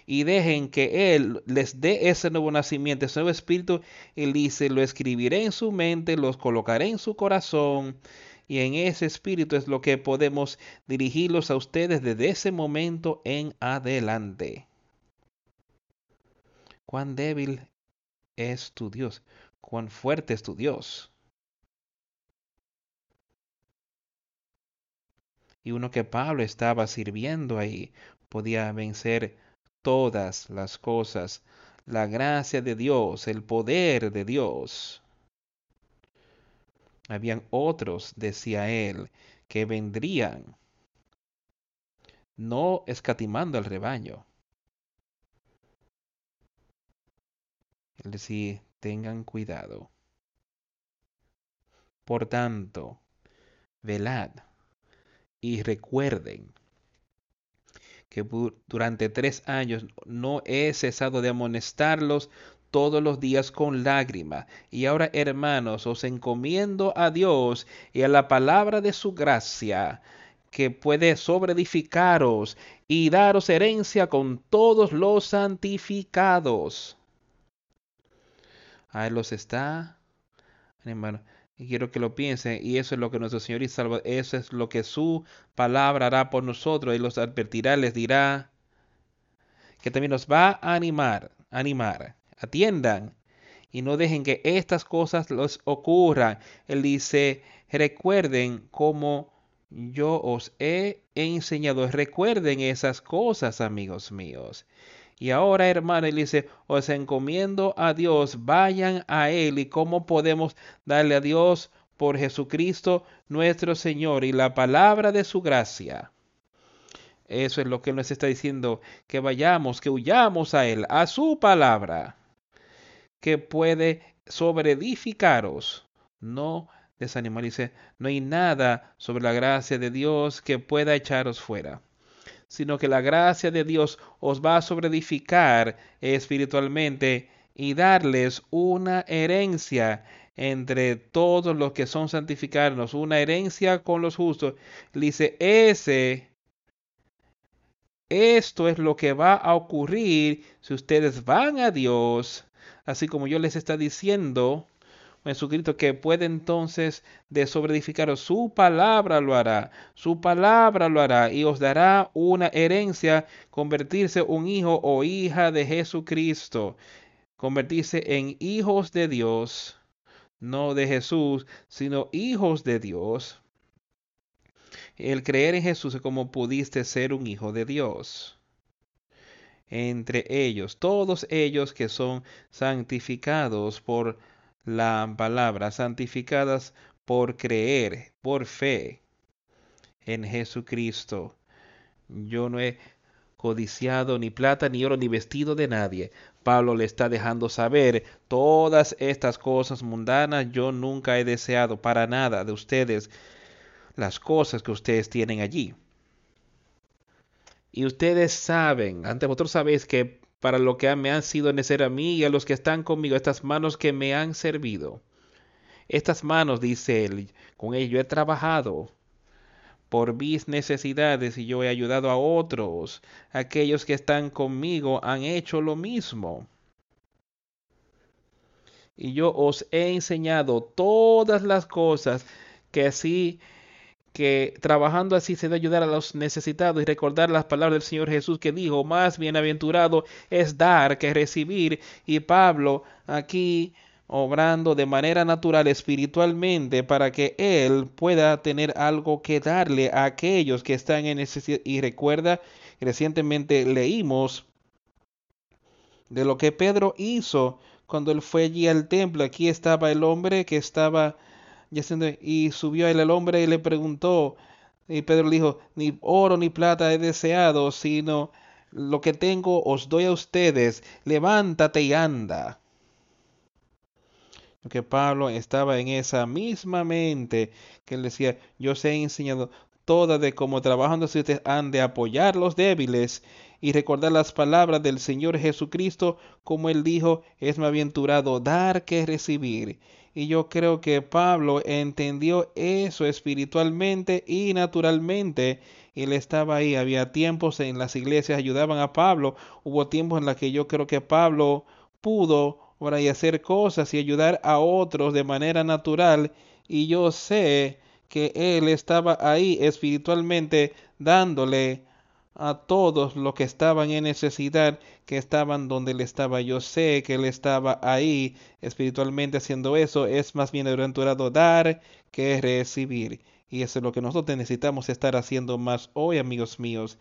Speaker 1: y dejen que Él les dé ese nuevo nacimiento, ese nuevo espíritu. Él dice, lo escribiré en su mente, los colocaré en su corazón. Y en ese espíritu es lo que podemos dirigirlos a ustedes desde ese momento en adelante. Cuán débil es tu Dios, cuán fuerte es tu Dios. Y uno que Pablo estaba sirviendo ahí podía vencer todas las cosas, la gracia de Dios, el poder de Dios. Habían otros, decía él, que vendrían, no escatimando al rebaño. Él decía, tengan cuidado. Por tanto, velad y recuerden que durante tres años no he cesado de amonestarlos todos los días con lágrima. Y ahora, hermanos, os encomiendo a Dios y a la palabra de su gracia, que puede sobreedificaros y daros herencia con todos los santificados. Ahí los está, hermano. Quiero que lo piensen, y eso es lo que nuestro Señor y Salvador, eso es lo que su palabra hará por nosotros, y los advertirá, les dirá que también nos va a animar, animar. Atiendan y no dejen que estas cosas los ocurran. Él dice, recuerden cómo yo os he enseñado, recuerden esas cosas, amigos míos. Y ahora, hermano, él dice, os encomiendo a Dios, vayan a Él. ¿Y cómo podemos darle a Dios por Jesucristo nuestro Señor y la palabra de su gracia? Eso es lo que nos está diciendo, que vayamos, que huyamos a Él, a su palabra, que puede sobreedificaros, no desanimar. Dice, no hay nada sobre la gracia de Dios que pueda echaros fuera sino que la gracia de Dios os va a sobreedificar espiritualmente y darles una herencia entre todos los que son santificados, una herencia con los justos. dice, ese, esto es lo que va a ocurrir si ustedes van a Dios, así como yo les está diciendo, Jesucristo que puede entonces de sobreedificaros. Su palabra lo hará, su palabra lo hará y os dará una herencia, convertirse un hijo o hija de Jesucristo. convertirse en hijos de Dios, no de Jesús, sino hijos de Dios. El creer en Jesús es como pudiste ser un hijo de Dios. Entre ellos, todos ellos que son santificados por la palabra, santificadas por creer, por fe en Jesucristo. Yo no he codiciado ni plata, ni oro, ni vestido de nadie. Pablo le está dejando saber todas estas cosas mundanas yo nunca he deseado para nada de ustedes las cosas que ustedes tienen allí. Y ustedes saben, ante vosotros sabéis que para lo que me han sido necesario a mí y a los que están conmigo, estas manos que me han servido. Estas manos, dice él, con ello yo he trabajado por mis necesidades y yo he ayudado a otros. Aquellos que están conmigo han hecho lo mismo. Y yo os he enseñado todas las cosas que así que trabajando así se debe ayudar a los necesitados y recordar las palabras del Señor Jesús que dijo, más bienaventurado es dar que recibir. Y Pablo aquí obrando de manera natural espiritualmente para que Él pueda tener algo que darle a aquellos que están en necesidad. Y recuerda, recientemente leímos de lo que Pedro hizo cuando él fue allí al templo. Aquí estaba el hombre que estaba y subió el hombre y le preguntó. Y Pedro le dijo, ni oro ni plata he deseado, sino lo que tengo os doy a ustedes. Levántate y anda que Pablo estaba en esa misma mente que él decía, yo os he enseñado toda de cómo trabajando si ustedes han de apoyar los débiles y recordar las palabras del Señor Jesucristo, como él dijo, es más aventurado dar que recibir. Y yo creo que Pablo entendió eso espiritualmente y naturalmente. Él estaba ahí. Había tiempos en las iglesias ayudaban a Pablo. Hubo tiempos en los que yo creo que Pablo pudo y hacer cosas y ayudar a otros de manera natural. Y yo sé que Él estaba ahí espiritualmente dándole a todos los que estaban en necesidad, que estaban donde Él estaba. Yo sé que Él estaba ahí espiritualmente haciendo eso. Es más bien bienaventurado dar que recibir. Y eso es lo que nosotros necesitamos estar haciendo más hoy, amigos míos.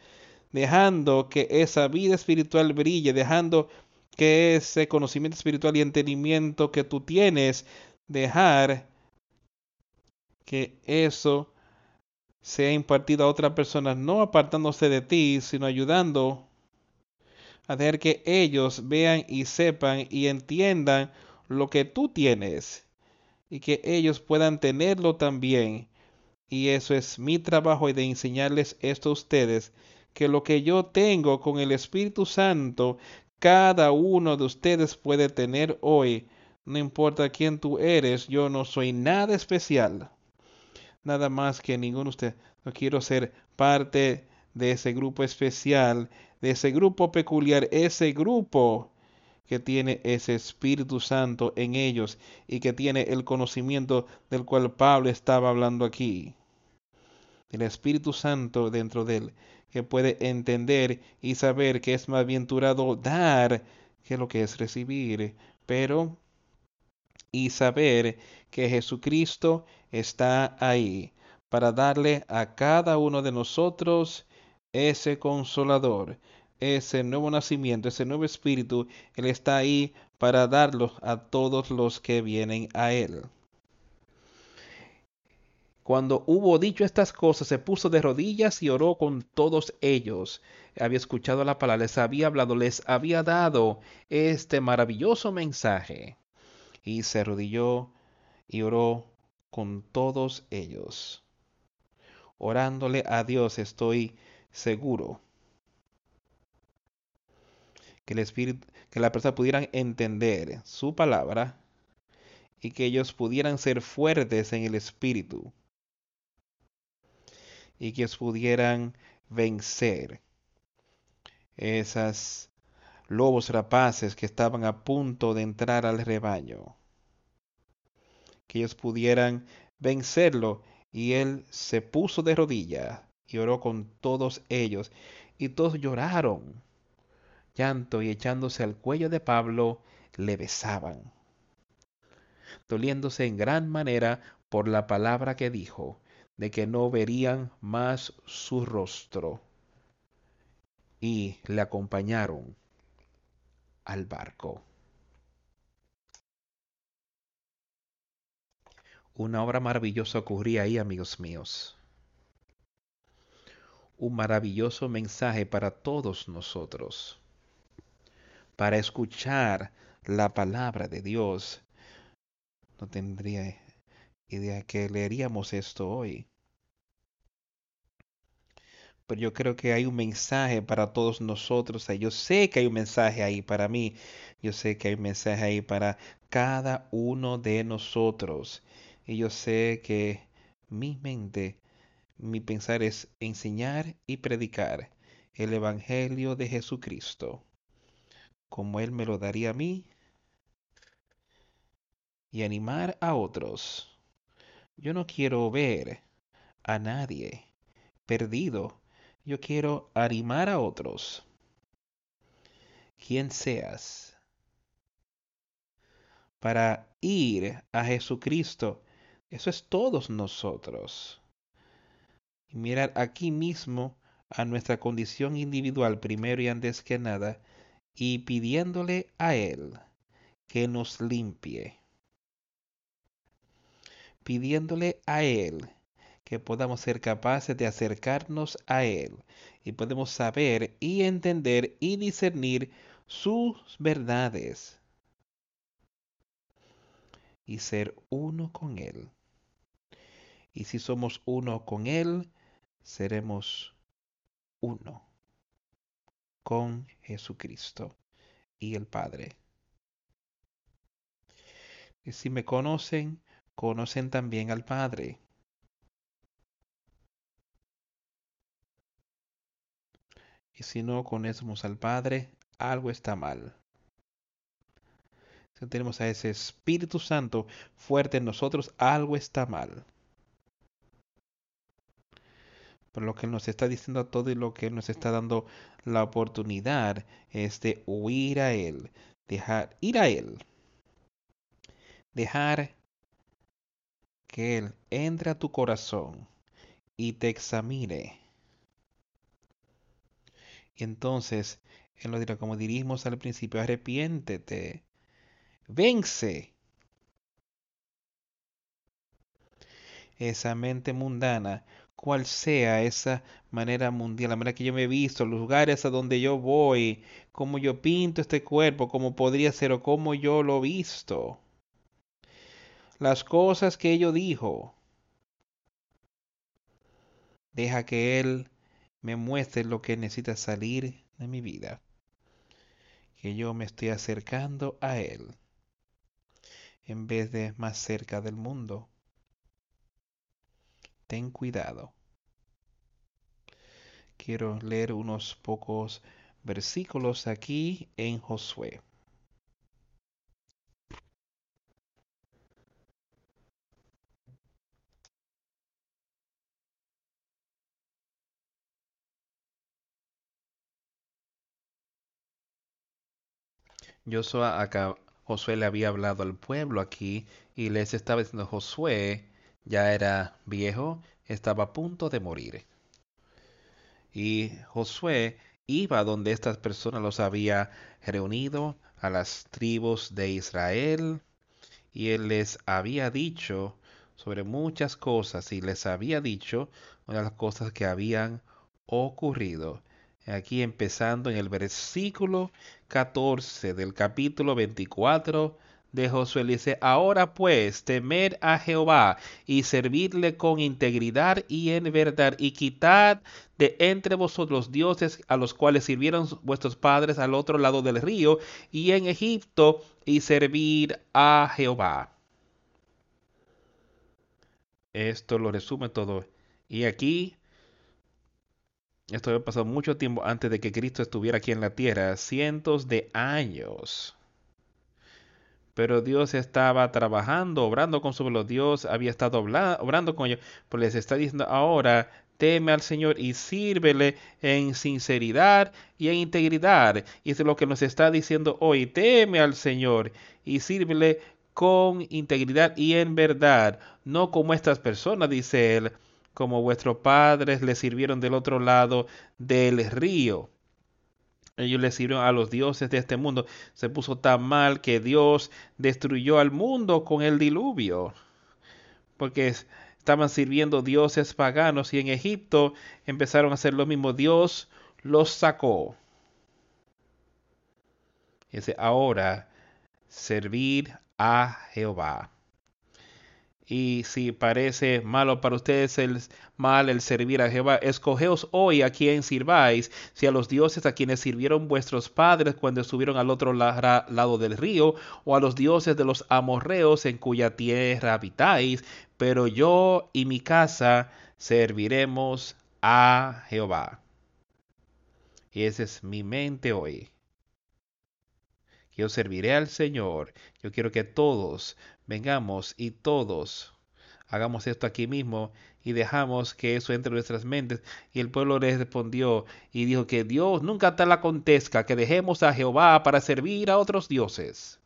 Speaker 1: Dejando que esa vida espiritual brille, dejando que ese conocimiento espiritual y entendimiento que tú tienes, dejar que eso sea impartido a otras personas, no apartándose de ti, sino ayudando hacer que ellos vean y sepan y entiendan lo que tú tienes y que ellos puedan tenerlo también. Y eso es mi trabajo de enseñarles esto a ustedes, que lo que yo tengo con el Espíritu Santo cada uno de ustedes puede tener hoy. No importa quién tú eres, yo no soy nada especial. Nada más que ninguno de ustedes. No quiero ser parte de ese grupo especial, de ese grupo peculiar, ese grupo que tiene ese Espíritu Santo en ellos y que tiene el conocimiento del cual Pablo estaba hablando aquí. El Espíritu Santo dentro de él que puede entender y saber que es más aventurado dar que lo que es recibir, pero y saber que Jesucristo está ahí para darle a cada uno de nosotros ese consolador, ese nuevo nacimiento, ese nuevo espíritu. Él está ahí para darlo a todos los que vienen a Él. Cuando hubo dicho estas cosas, se puso de rodillas y oró con todos ellos. Había escuchado la palabra, les había hablado, les había dado este maravilloso mensaje. Y se arrodilló y oró con todos ellos. Orándole a Dios estoy seguro que el Espíritu, que la persona pudieran entender su palabra y que ellos pudieran ser fuertes en el Espíritu y que pudieran vencer esas lobos rapaces que estaban a punto de entrar al rebaño. Que ellos pudieran vencerlo y él se puso de rodillas y oró con todos ellos y todos lloraron, llanto y echándose al cuello de Pablo le besaban, doliéndose en gran manera por la palabra que dijo, de que no verían más su rostro, y le acompañaron al barco. Una obra maravillosa ocurría ahí, amigos míos. Un maravilloso mensaje para todos nosotros. Para escuchar la palabra de Dios. No tendría idea que leeríamos esto hoy. Pero yo creo que hay un mensaje para todos nosotros. Yo sé que hay un mensaje ahí para mí. Yo sé que hay un mensaje ahí para cada uno de nosotros. Y yo sé que mi mente, mi pensar es enseñar y predicar el Evangelio de Jesucristo, como Él me lo daría a mí, y animar a otros. Yo no quiero ver a nadie perdido yo quiero animar a otros. Quien seas. Para ir a Jesucristo. Eso es todos nosotros. Mirar aquí mismo a nuestra condición individual primero y antes que nada y pidiéndole a Él que nos limpie. Pidiéndole a Él que podamos ser capaces de acercarnos a Él y podemos saber y entender y discernir sus verdades y ser uno con Él. Y si somos uno con Él, seremos uno con Jesucristo y el Padre. Y si me conocen, conocen también al Padre. Y si no conocemos al Padre, algo está mal. Si tenemos a ese Espíritu Santo fuerte en nosotros, algo está mal. Por lo que nos está diciendo a todo y lo que nos está dando la oportunidad es de huir a Él, dejar ir a Él, dejar que Él entre a tu corazón y te examine. Y entonces Él nos dirá, como dirigimos al principio, arrepiéntete, vence esa mente mundana, cual sea esa manera mundial, la manera que yo me he visto, los lugares a donde yo voy, cómo yo pinto este cuerpo, cómo podría ser o cómo yo lo he visto. Las cosas que ello dijo. Deja que Él me muestre lo que necesita salir de mi vida. Que yo me estoy acercando a Él en vez de más cerca del mundo. Ten cuidado. Quiero leer unos pocos versículos aquí en Josué. Josué acá, Josué le había hablado al pueblo aquí y les estaba diciendo, Josué ya era viejo, estaba a punto de morir. Y Josué iba donde estas personas los había reunido a las tribus de Israel y él les había dicho sobre muchas cosas y les había dicho una de las cosas que habían ocurrido. Aquí empezando en el versículo 14 del capítulo 24 de Josué dice, ahora pues temed a Jehová y servidle con integridad y en verdad y quitad de entre vosotros dioses a los cuales sirvieron vuestros padres al otro lado del río y en Egipto y servir a Jehová. Esto lo resume todo. Y aquí esto había pasado mucho tiempo antes de que Cristo estuviera aquí en la tierra, cientos de años. Pero Dios estaba trabajando, obrando con su pueblo. Dios había estado obrando con ellos. Pues les está diciendo ahora, teme al Señor y sírvele en sinceridad y en integridad. Y es lo que nos está diciendo hoy, teme al Señor y sírvele con integridad y en verdad, no como estas personas, dice él, como vuestros padres le sirvieron del otro lado del río. Ellos le sirvieron a los dioses de este mundo. Se puso tan mal que Dios destruyó al mundo con el diluvio. Porque estaban sirviendo dioses paganos y en Egipto empezaron a hacer lo mismo. Dios los sacó. Dice, ahora servir a Jehová. Y si parece malo para ustedes el mal el servir a Jehová, escogeos hoy a quien sirváis, si a los dioses a quienes sirvieron vuestros padres cuando estuvieron al otro lado del río, o a los dioses de los amorreos en cuya tierra habitáis, pero yo y mi casa serviremos a Jehová. Y esa es mi mente hoy. Yo serviré al Señor. Yo quiero que todos vengamos y todos hagamos esto aquí mismo y dejamos que eso entre nuestras mentes. Y el pueblo le respondió y dijo que Dios nunca tal acontezca que dejemos a Jehová para servir a otros dioses.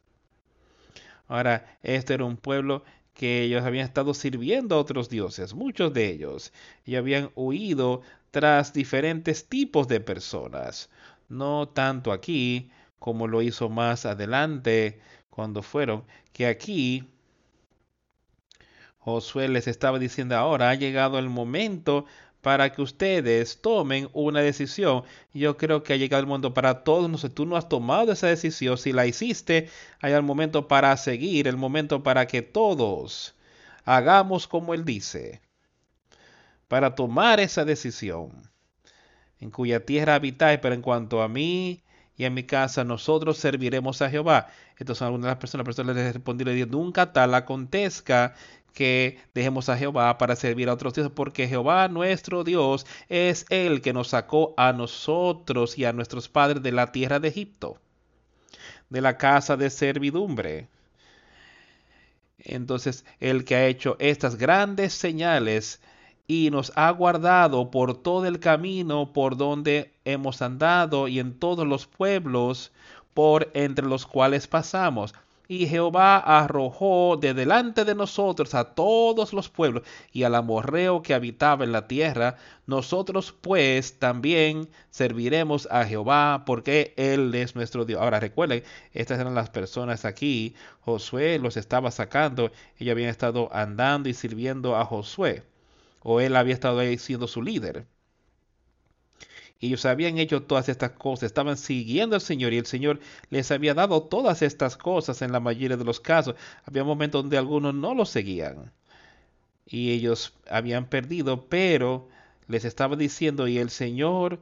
Speaker 1: Ahora, este era un pueblo que ellos habían estado sirviendo a otros dioses, muchos de ellos, y habían huido tras diferentes tipos de personas. No tanto aquí como lo hizo más adelante cuando fueron, que aquí Josué les estaba diciendo ahora ha llegado el momento para que ustedes tomen una decisión. Yo creo que ha llegado el momento para todos. No sé, tú no has tomado esa decisión. Si la hiciste, hay el momento para seguir, el momento para que todos hagamos como Él dice. Para tomar esa decisión. En cuya tierra habitáis, pero en cuanto a mí y en mi casa nosotros serviremos a Jehová. Entonces algunas de las personas, las personas les respondieron, nunca tal acontezca que dejemos a Jehová para servir a otros dioses, porque Jehová nuestro Dios es el que nos sacó a nosotros y a nuestros padres de la tierra de Egipto, de la casa de servidumbre. Entonces, el que ha hecho estas grandes señales y nos ha guardado por todo el camino por donde hemos andado y en todos los pueblos por entre los cuales pasamos y Jehová arrojó de delante de nosotros a todos los pueblos y al amorreo que habitaba en la tierra. Nosotros pues también serviremos a Jehová porque Él es nuestro Dios. Ahora recuerden, estas eran las personas aquí. Josué los estaba sacando. Ellos habían estado andando y sirviendo a Josué. O él había estado ahí siendo su líder ellos habían hecho todas estas cosas, estaban siguiendo al Señor y el Señor les había dado todas estas cosas en la mayoría de los casos. Había momentos donde algunos no lo seguían y ellos habían perdido, pero les estaba diciendo y el Señor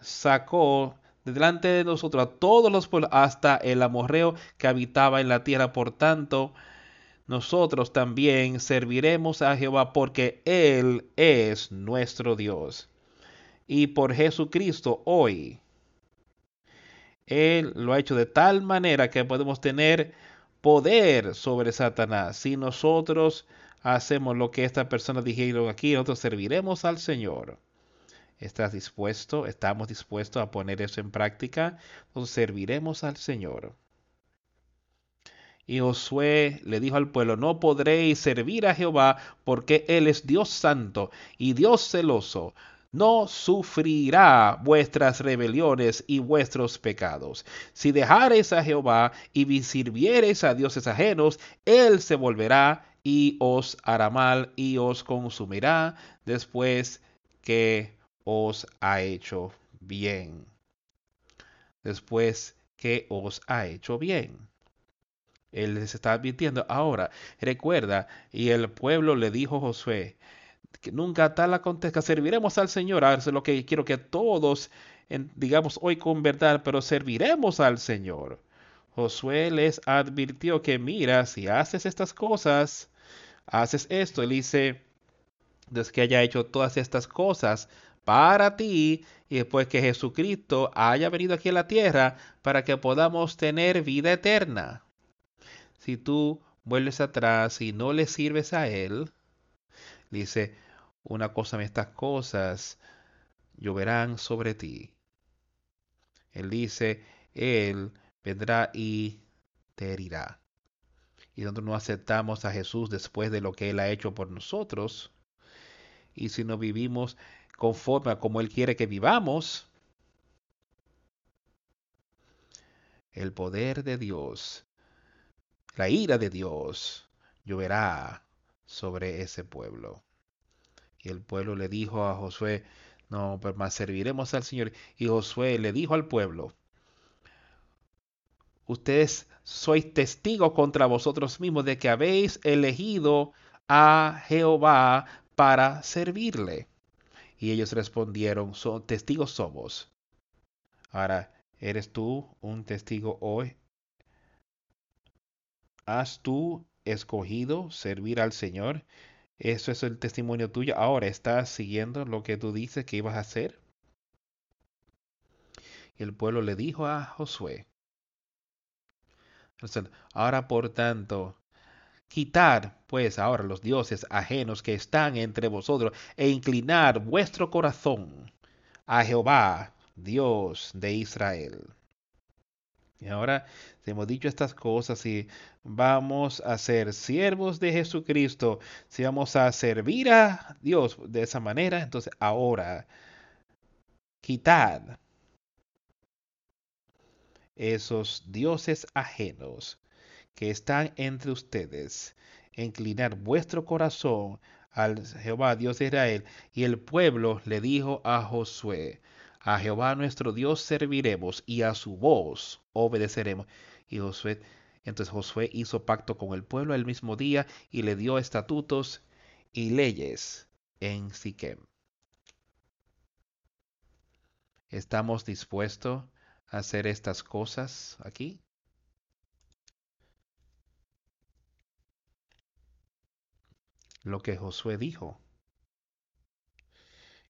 Speaker 1: sacó de delante de nosotros a todos los pueblos hasta el amorreo que habitaba en la tierra. Por tanto, nosotros también serviremos a Jehová porque Él es nuestro Dios y por Jesucristo hoy. Él lo ha hecho de tal manera que podemos tener poder sobre Satanás. Si nosotros hacemos lo que esta persona dijeron aquí, nosotros serviremos al Señor. ¿Estás dispuesto? ¿Estamos dispuestos a poner eso en práctica? Nosotros serviremos al Señor. Y Josué le dijo al pueblo, no podréis servir a Jehová porque Él es Dios santo y Dios celoso, no sufrirá vuestras rebeliones y vuestros pecados. Si dejareis a Jehová y sirviereis a dioses ajenos, él se volverá y os hará mal y os consumirá después que os ha hecho bien. Después que os ha hecho bien. Él les está advirtiendo. Ahora, recuerda, y el pueblo le dijo a Josué, que nunca tal acontezca, serviremos al Señor. Ahora es lo que quiero que todos, digamos hoy con verdad, pero serviremos al Señor. Josué les advirtió que mira, si haces estas cosas, haces esto. Él dice, desde que haya hecho todas estas cosas para ti y después que Jesucristo haya venido aquí a la tierra para que podamos tener vida eterna. Si tú vuelves atrás y no le sirves a Él, Dice, una cosa de estas cosas lloverán sobre ti. Él dice, Él vendrá y te herirá. Y nosotros no aceptamos a Jesús después de lo que Él ha hecho por nosotros, y si no vivimos conforme a como Él quiere que vivamos, el poder de Dios, la ira de Dios, lloverá sobre ese pueblo. Y el pueblo le dijo a Josué, no, pero más serviremos al Señor. Y Josué le dijo al pueblo, ustedes sois testigos contra vosotros mismos de que habéis elegido a Jehová para servirle. Y ellos respondieron, testigos somos. Ahora, ¿eres tú un testigo hoy? ¿Has tú escogido servir al Señor? Eso es el testimonio tuyo. Ahora, ¿estás siguiendo lo que tú dices que ibas a hacer? Y el pueblo le dijo a Josué, ahora por tanto, quitar pues ahora los dioses ajenos que están entre vosotros e inclinar vuestro corazón a Jehová, Dios de Israel. Y ahora hemos dicho estas cosas y vamos a ser siervos de Jesucristo, si vamos a servir a Dios de esa manera, entonces ahora quitad esos dioses ajenos que están entre ustedes, inclinar vuestro corazón al Jehová Dios de Israel. Y el pueblo le dijo a Josué, a Jehová nuestro Dios serviremos y a su voz obedeceremos. Y Josué, entonces Josué hizo pacto con el pueblo el mismo día y le dio estatutos y leyes en Siquem. ¿Estamos dispuestos a hacer estas cosas aquí? Lo que Josué dijo.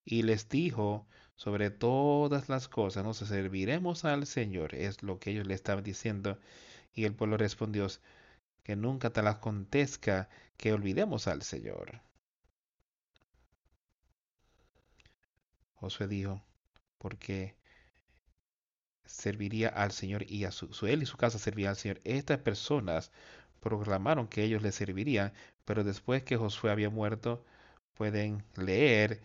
Speaker 1: Y les dijo, sobre todas las cosas nos serviremos al Señor, es lo que ellos le estaban diciendo. Y el pueblo respondió, que nunca tal acontezca que olvidemos al Señor. Josué dijo, porque serviría al Señor y a su, él y su casa serviría al Señor. Estas personas proclamaron que ellos le servirían, pero después que Josué había muerto, pueden leer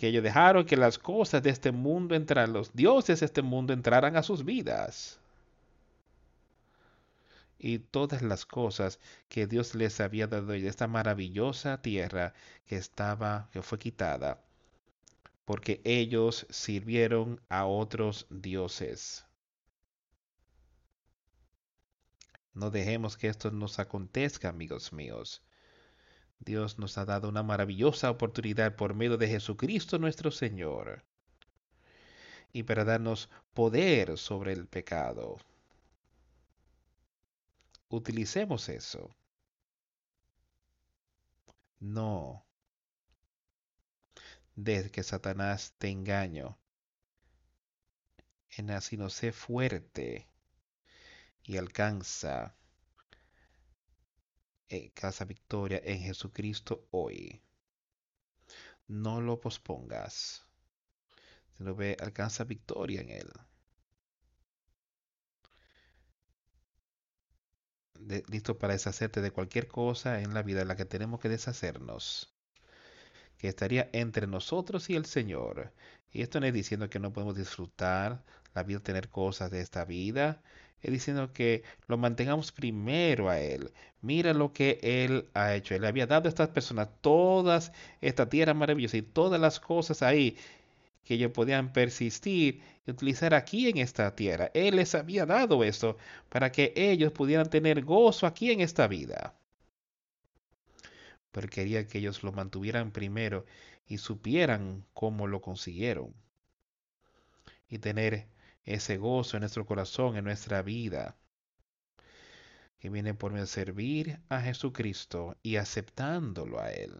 Speaker 1: que ellos dejaron que las cosas de este mundo entraran, los dioses de este mundo entraran a sus vidas. Y todas las cosas que Dios les había dado de esta maravillosa tierra que estaba, que fue quitada, porque ellos sirvieron a otros dioses. No dejemos que esto nos acontezca, amigos míos. Dios nos ha dado una maravillosa oportunidad por medio de Jesucristo nuestro Señor y para darnos poder sobre el pecado. Utilicemos eso. No. Desde que Satanás te engaño. En así no sé fuerte y alcanza eh, casa victoria en Jesucristo hoy. No lo pospongas. lo ve, alcanza victoria en Él. listo para deshacerte de cualquier cosa en la vida en la que tenemos que deshacernos. Que estaría entre nosotros y el Señor. Y esto no es diciendo que no podemos disfrutar la vida, tener cosas de esta vida diciendo que lo mantengamos primero a Él. Mira lo que Él ha hecho. Él había dado a estas personas todas esta tierra maravillosa y todas las cosas ahí que ellos podían persistir y utilizar aquí en esta tierra. Él les había dado eso para que ellos pudieran tener gozo aquí en esta vida. Pero quería que ellos lo mantuvieran primero y supieran cómo lo consiguieron. Y tener ese gozo en nuestro corazón, en nuestra vida, que viene por servir a Jesucristo y aceptándolo a Él.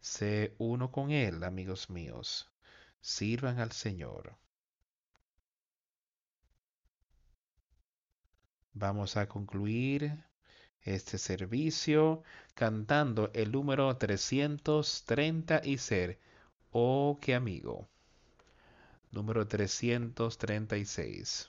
Speaker 1: Sé uno con Él, amigos míos. Sirvan al Señor. Vamos a concluir este servicio cantando el número 336. Oh, qué amigo. Número 336.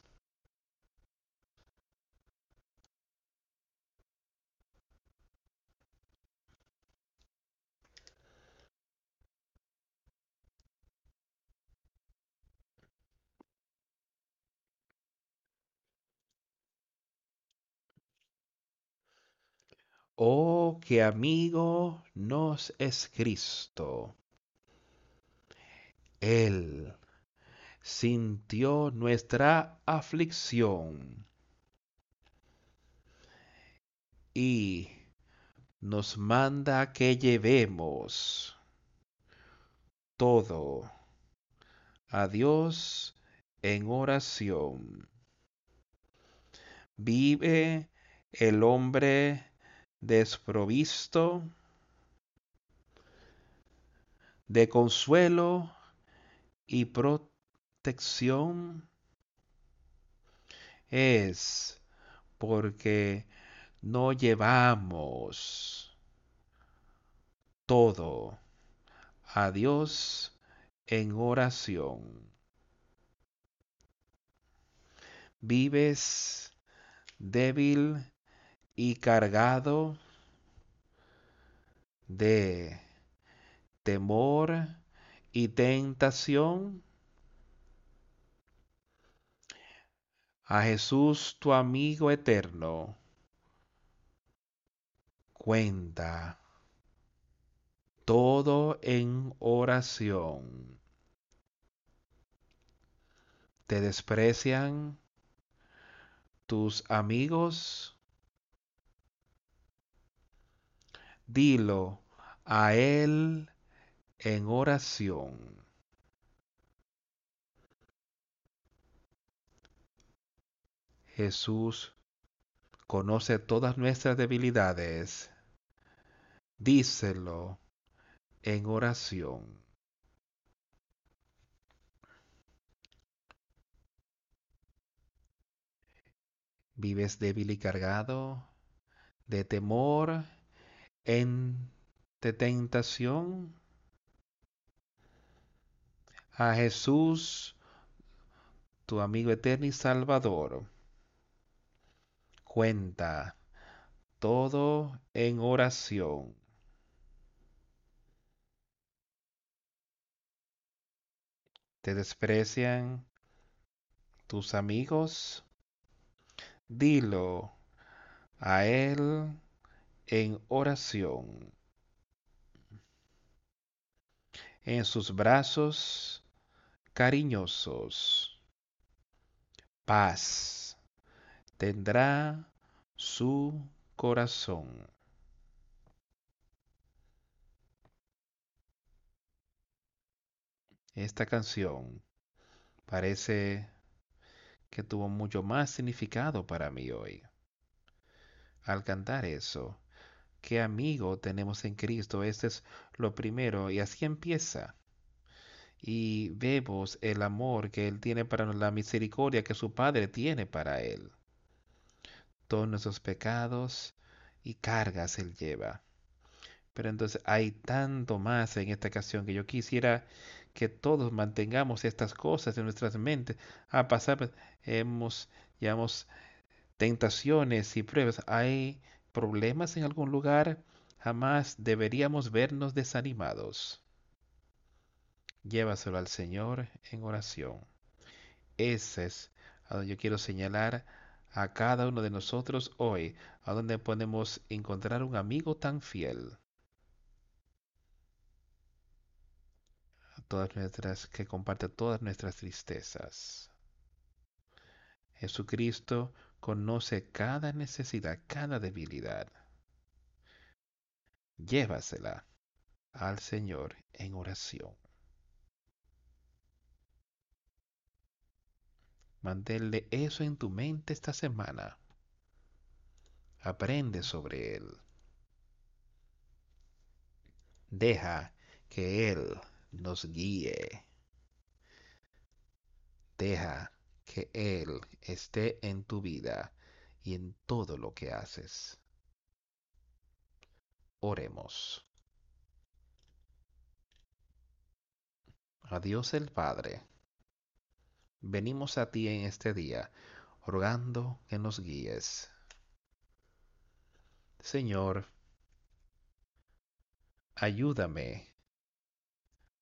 Speaker 1: Oh, qué amigo nos es Cristo. Él sintió nuestra aflicción y nos manda que llevemos todo a Dios en oración. Vive el hombre desprovisto de consuelo y protección es porque no llevamos todo a Dios en oración. Vives débil y cargado de temor y tentación. A Jesús, tu amigo eterno, cuenta todo en oración. Te desprecian tus amigos dilo a Él en oración. Jesús conoce todas nuestras debilidades. Díselo en oración. ¿Vives débil y cargado de temor en tentación a Jesús, tu amigo eterno y salvador. Cuenta todo en oración. Te desprecian tus amigos. Dilo a Él en oración. En sus brazos cariñosos, paz tendrá su corazón. Esta canción parece que tuvo mucho más significado para mí hoy. Al cantar eso, qué amigo tenemos en Cristo. Este es lo primero y así empieza. Y vemos el amor que Él tiene para la misericordia que su Padre tiene para Él. Todos nuestros pecados y cargas Él lleva. Pero entonces hay tanto más en esta ocasión que yo quisiera que todos mantengamos estas cosas en nuestras mentes. A pasar, hemos, llevamos tentaciones y pruebas. Hay problemas en algún lugar, jamás deberíamos vernos desanimados. Llévaselo al Señor en oración. Ese es a donde yo quiero señalar a cada uno de nosotros hoy, a donde podemos encontrar un amigo tan fiel. A todas nuestras, que comparte todas nuestras tristezas. Jesucristo conoce cada necesidad, cada debilidad. Llévasela al Señor en oración. Manténle eso en tu mente esta semana. Aprende sobre Él. Deja que Él nos guíe. Deja que Él esté en tu vida y en todo lo que haces. Oremos. A Dios el Padre, venimos a ti en este día, rogando que nos guíes. Señor, ayúdame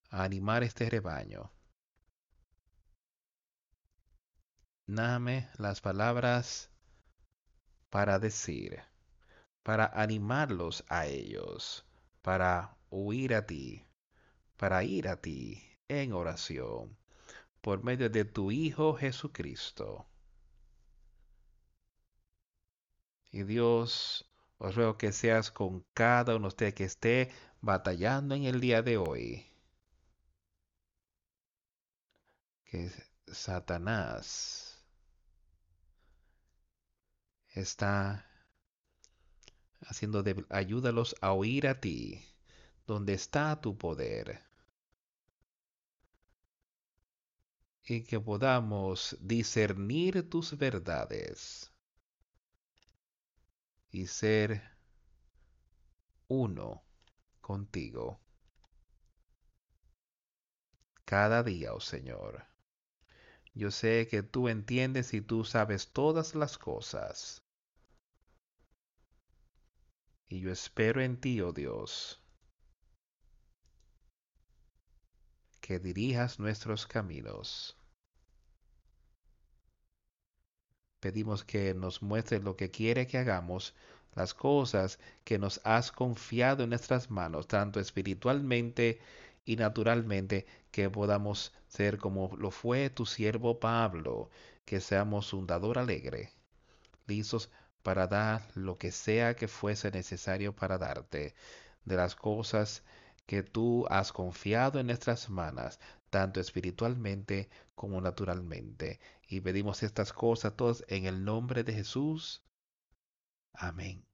Speaker 1: a animar este rebaño. Dame las palabras para decir para animarlos a ellos, para huir a ti, para ir a ti en oración, por medio de tu Hijo Jesucristo. Y Dios, os ruego que seas con cada uno de ustedes que esté batallando en el día de hoy. Que Satanás está haciendo de, ayúdalos a oír a ti, donde está tu poder. Y que podamos discernir tus verdades y ser uno contigo. Cada día, oh Señor. Yo sé que tú entiendes y tú sabes todas las cosas. Y yo espero en ti, oh Dios, que dirijas nuestros caminos. Pedimos que nos muestres lo que quiere que hagamos, las cosas que nos has confiado en nuestras manos, tanto espiritualmente y naturalmente, que podamos ser como lo fue tu siervo Pablo, que seamos un dador alegre, listos para dar lo que sea que fuese necesario para darte, de las cosas que tú has confiado en nuestras manos, tanto espiritualmente como naturalmente. Y pedimos estas cosas todas en el nombre de Jesús. Amén.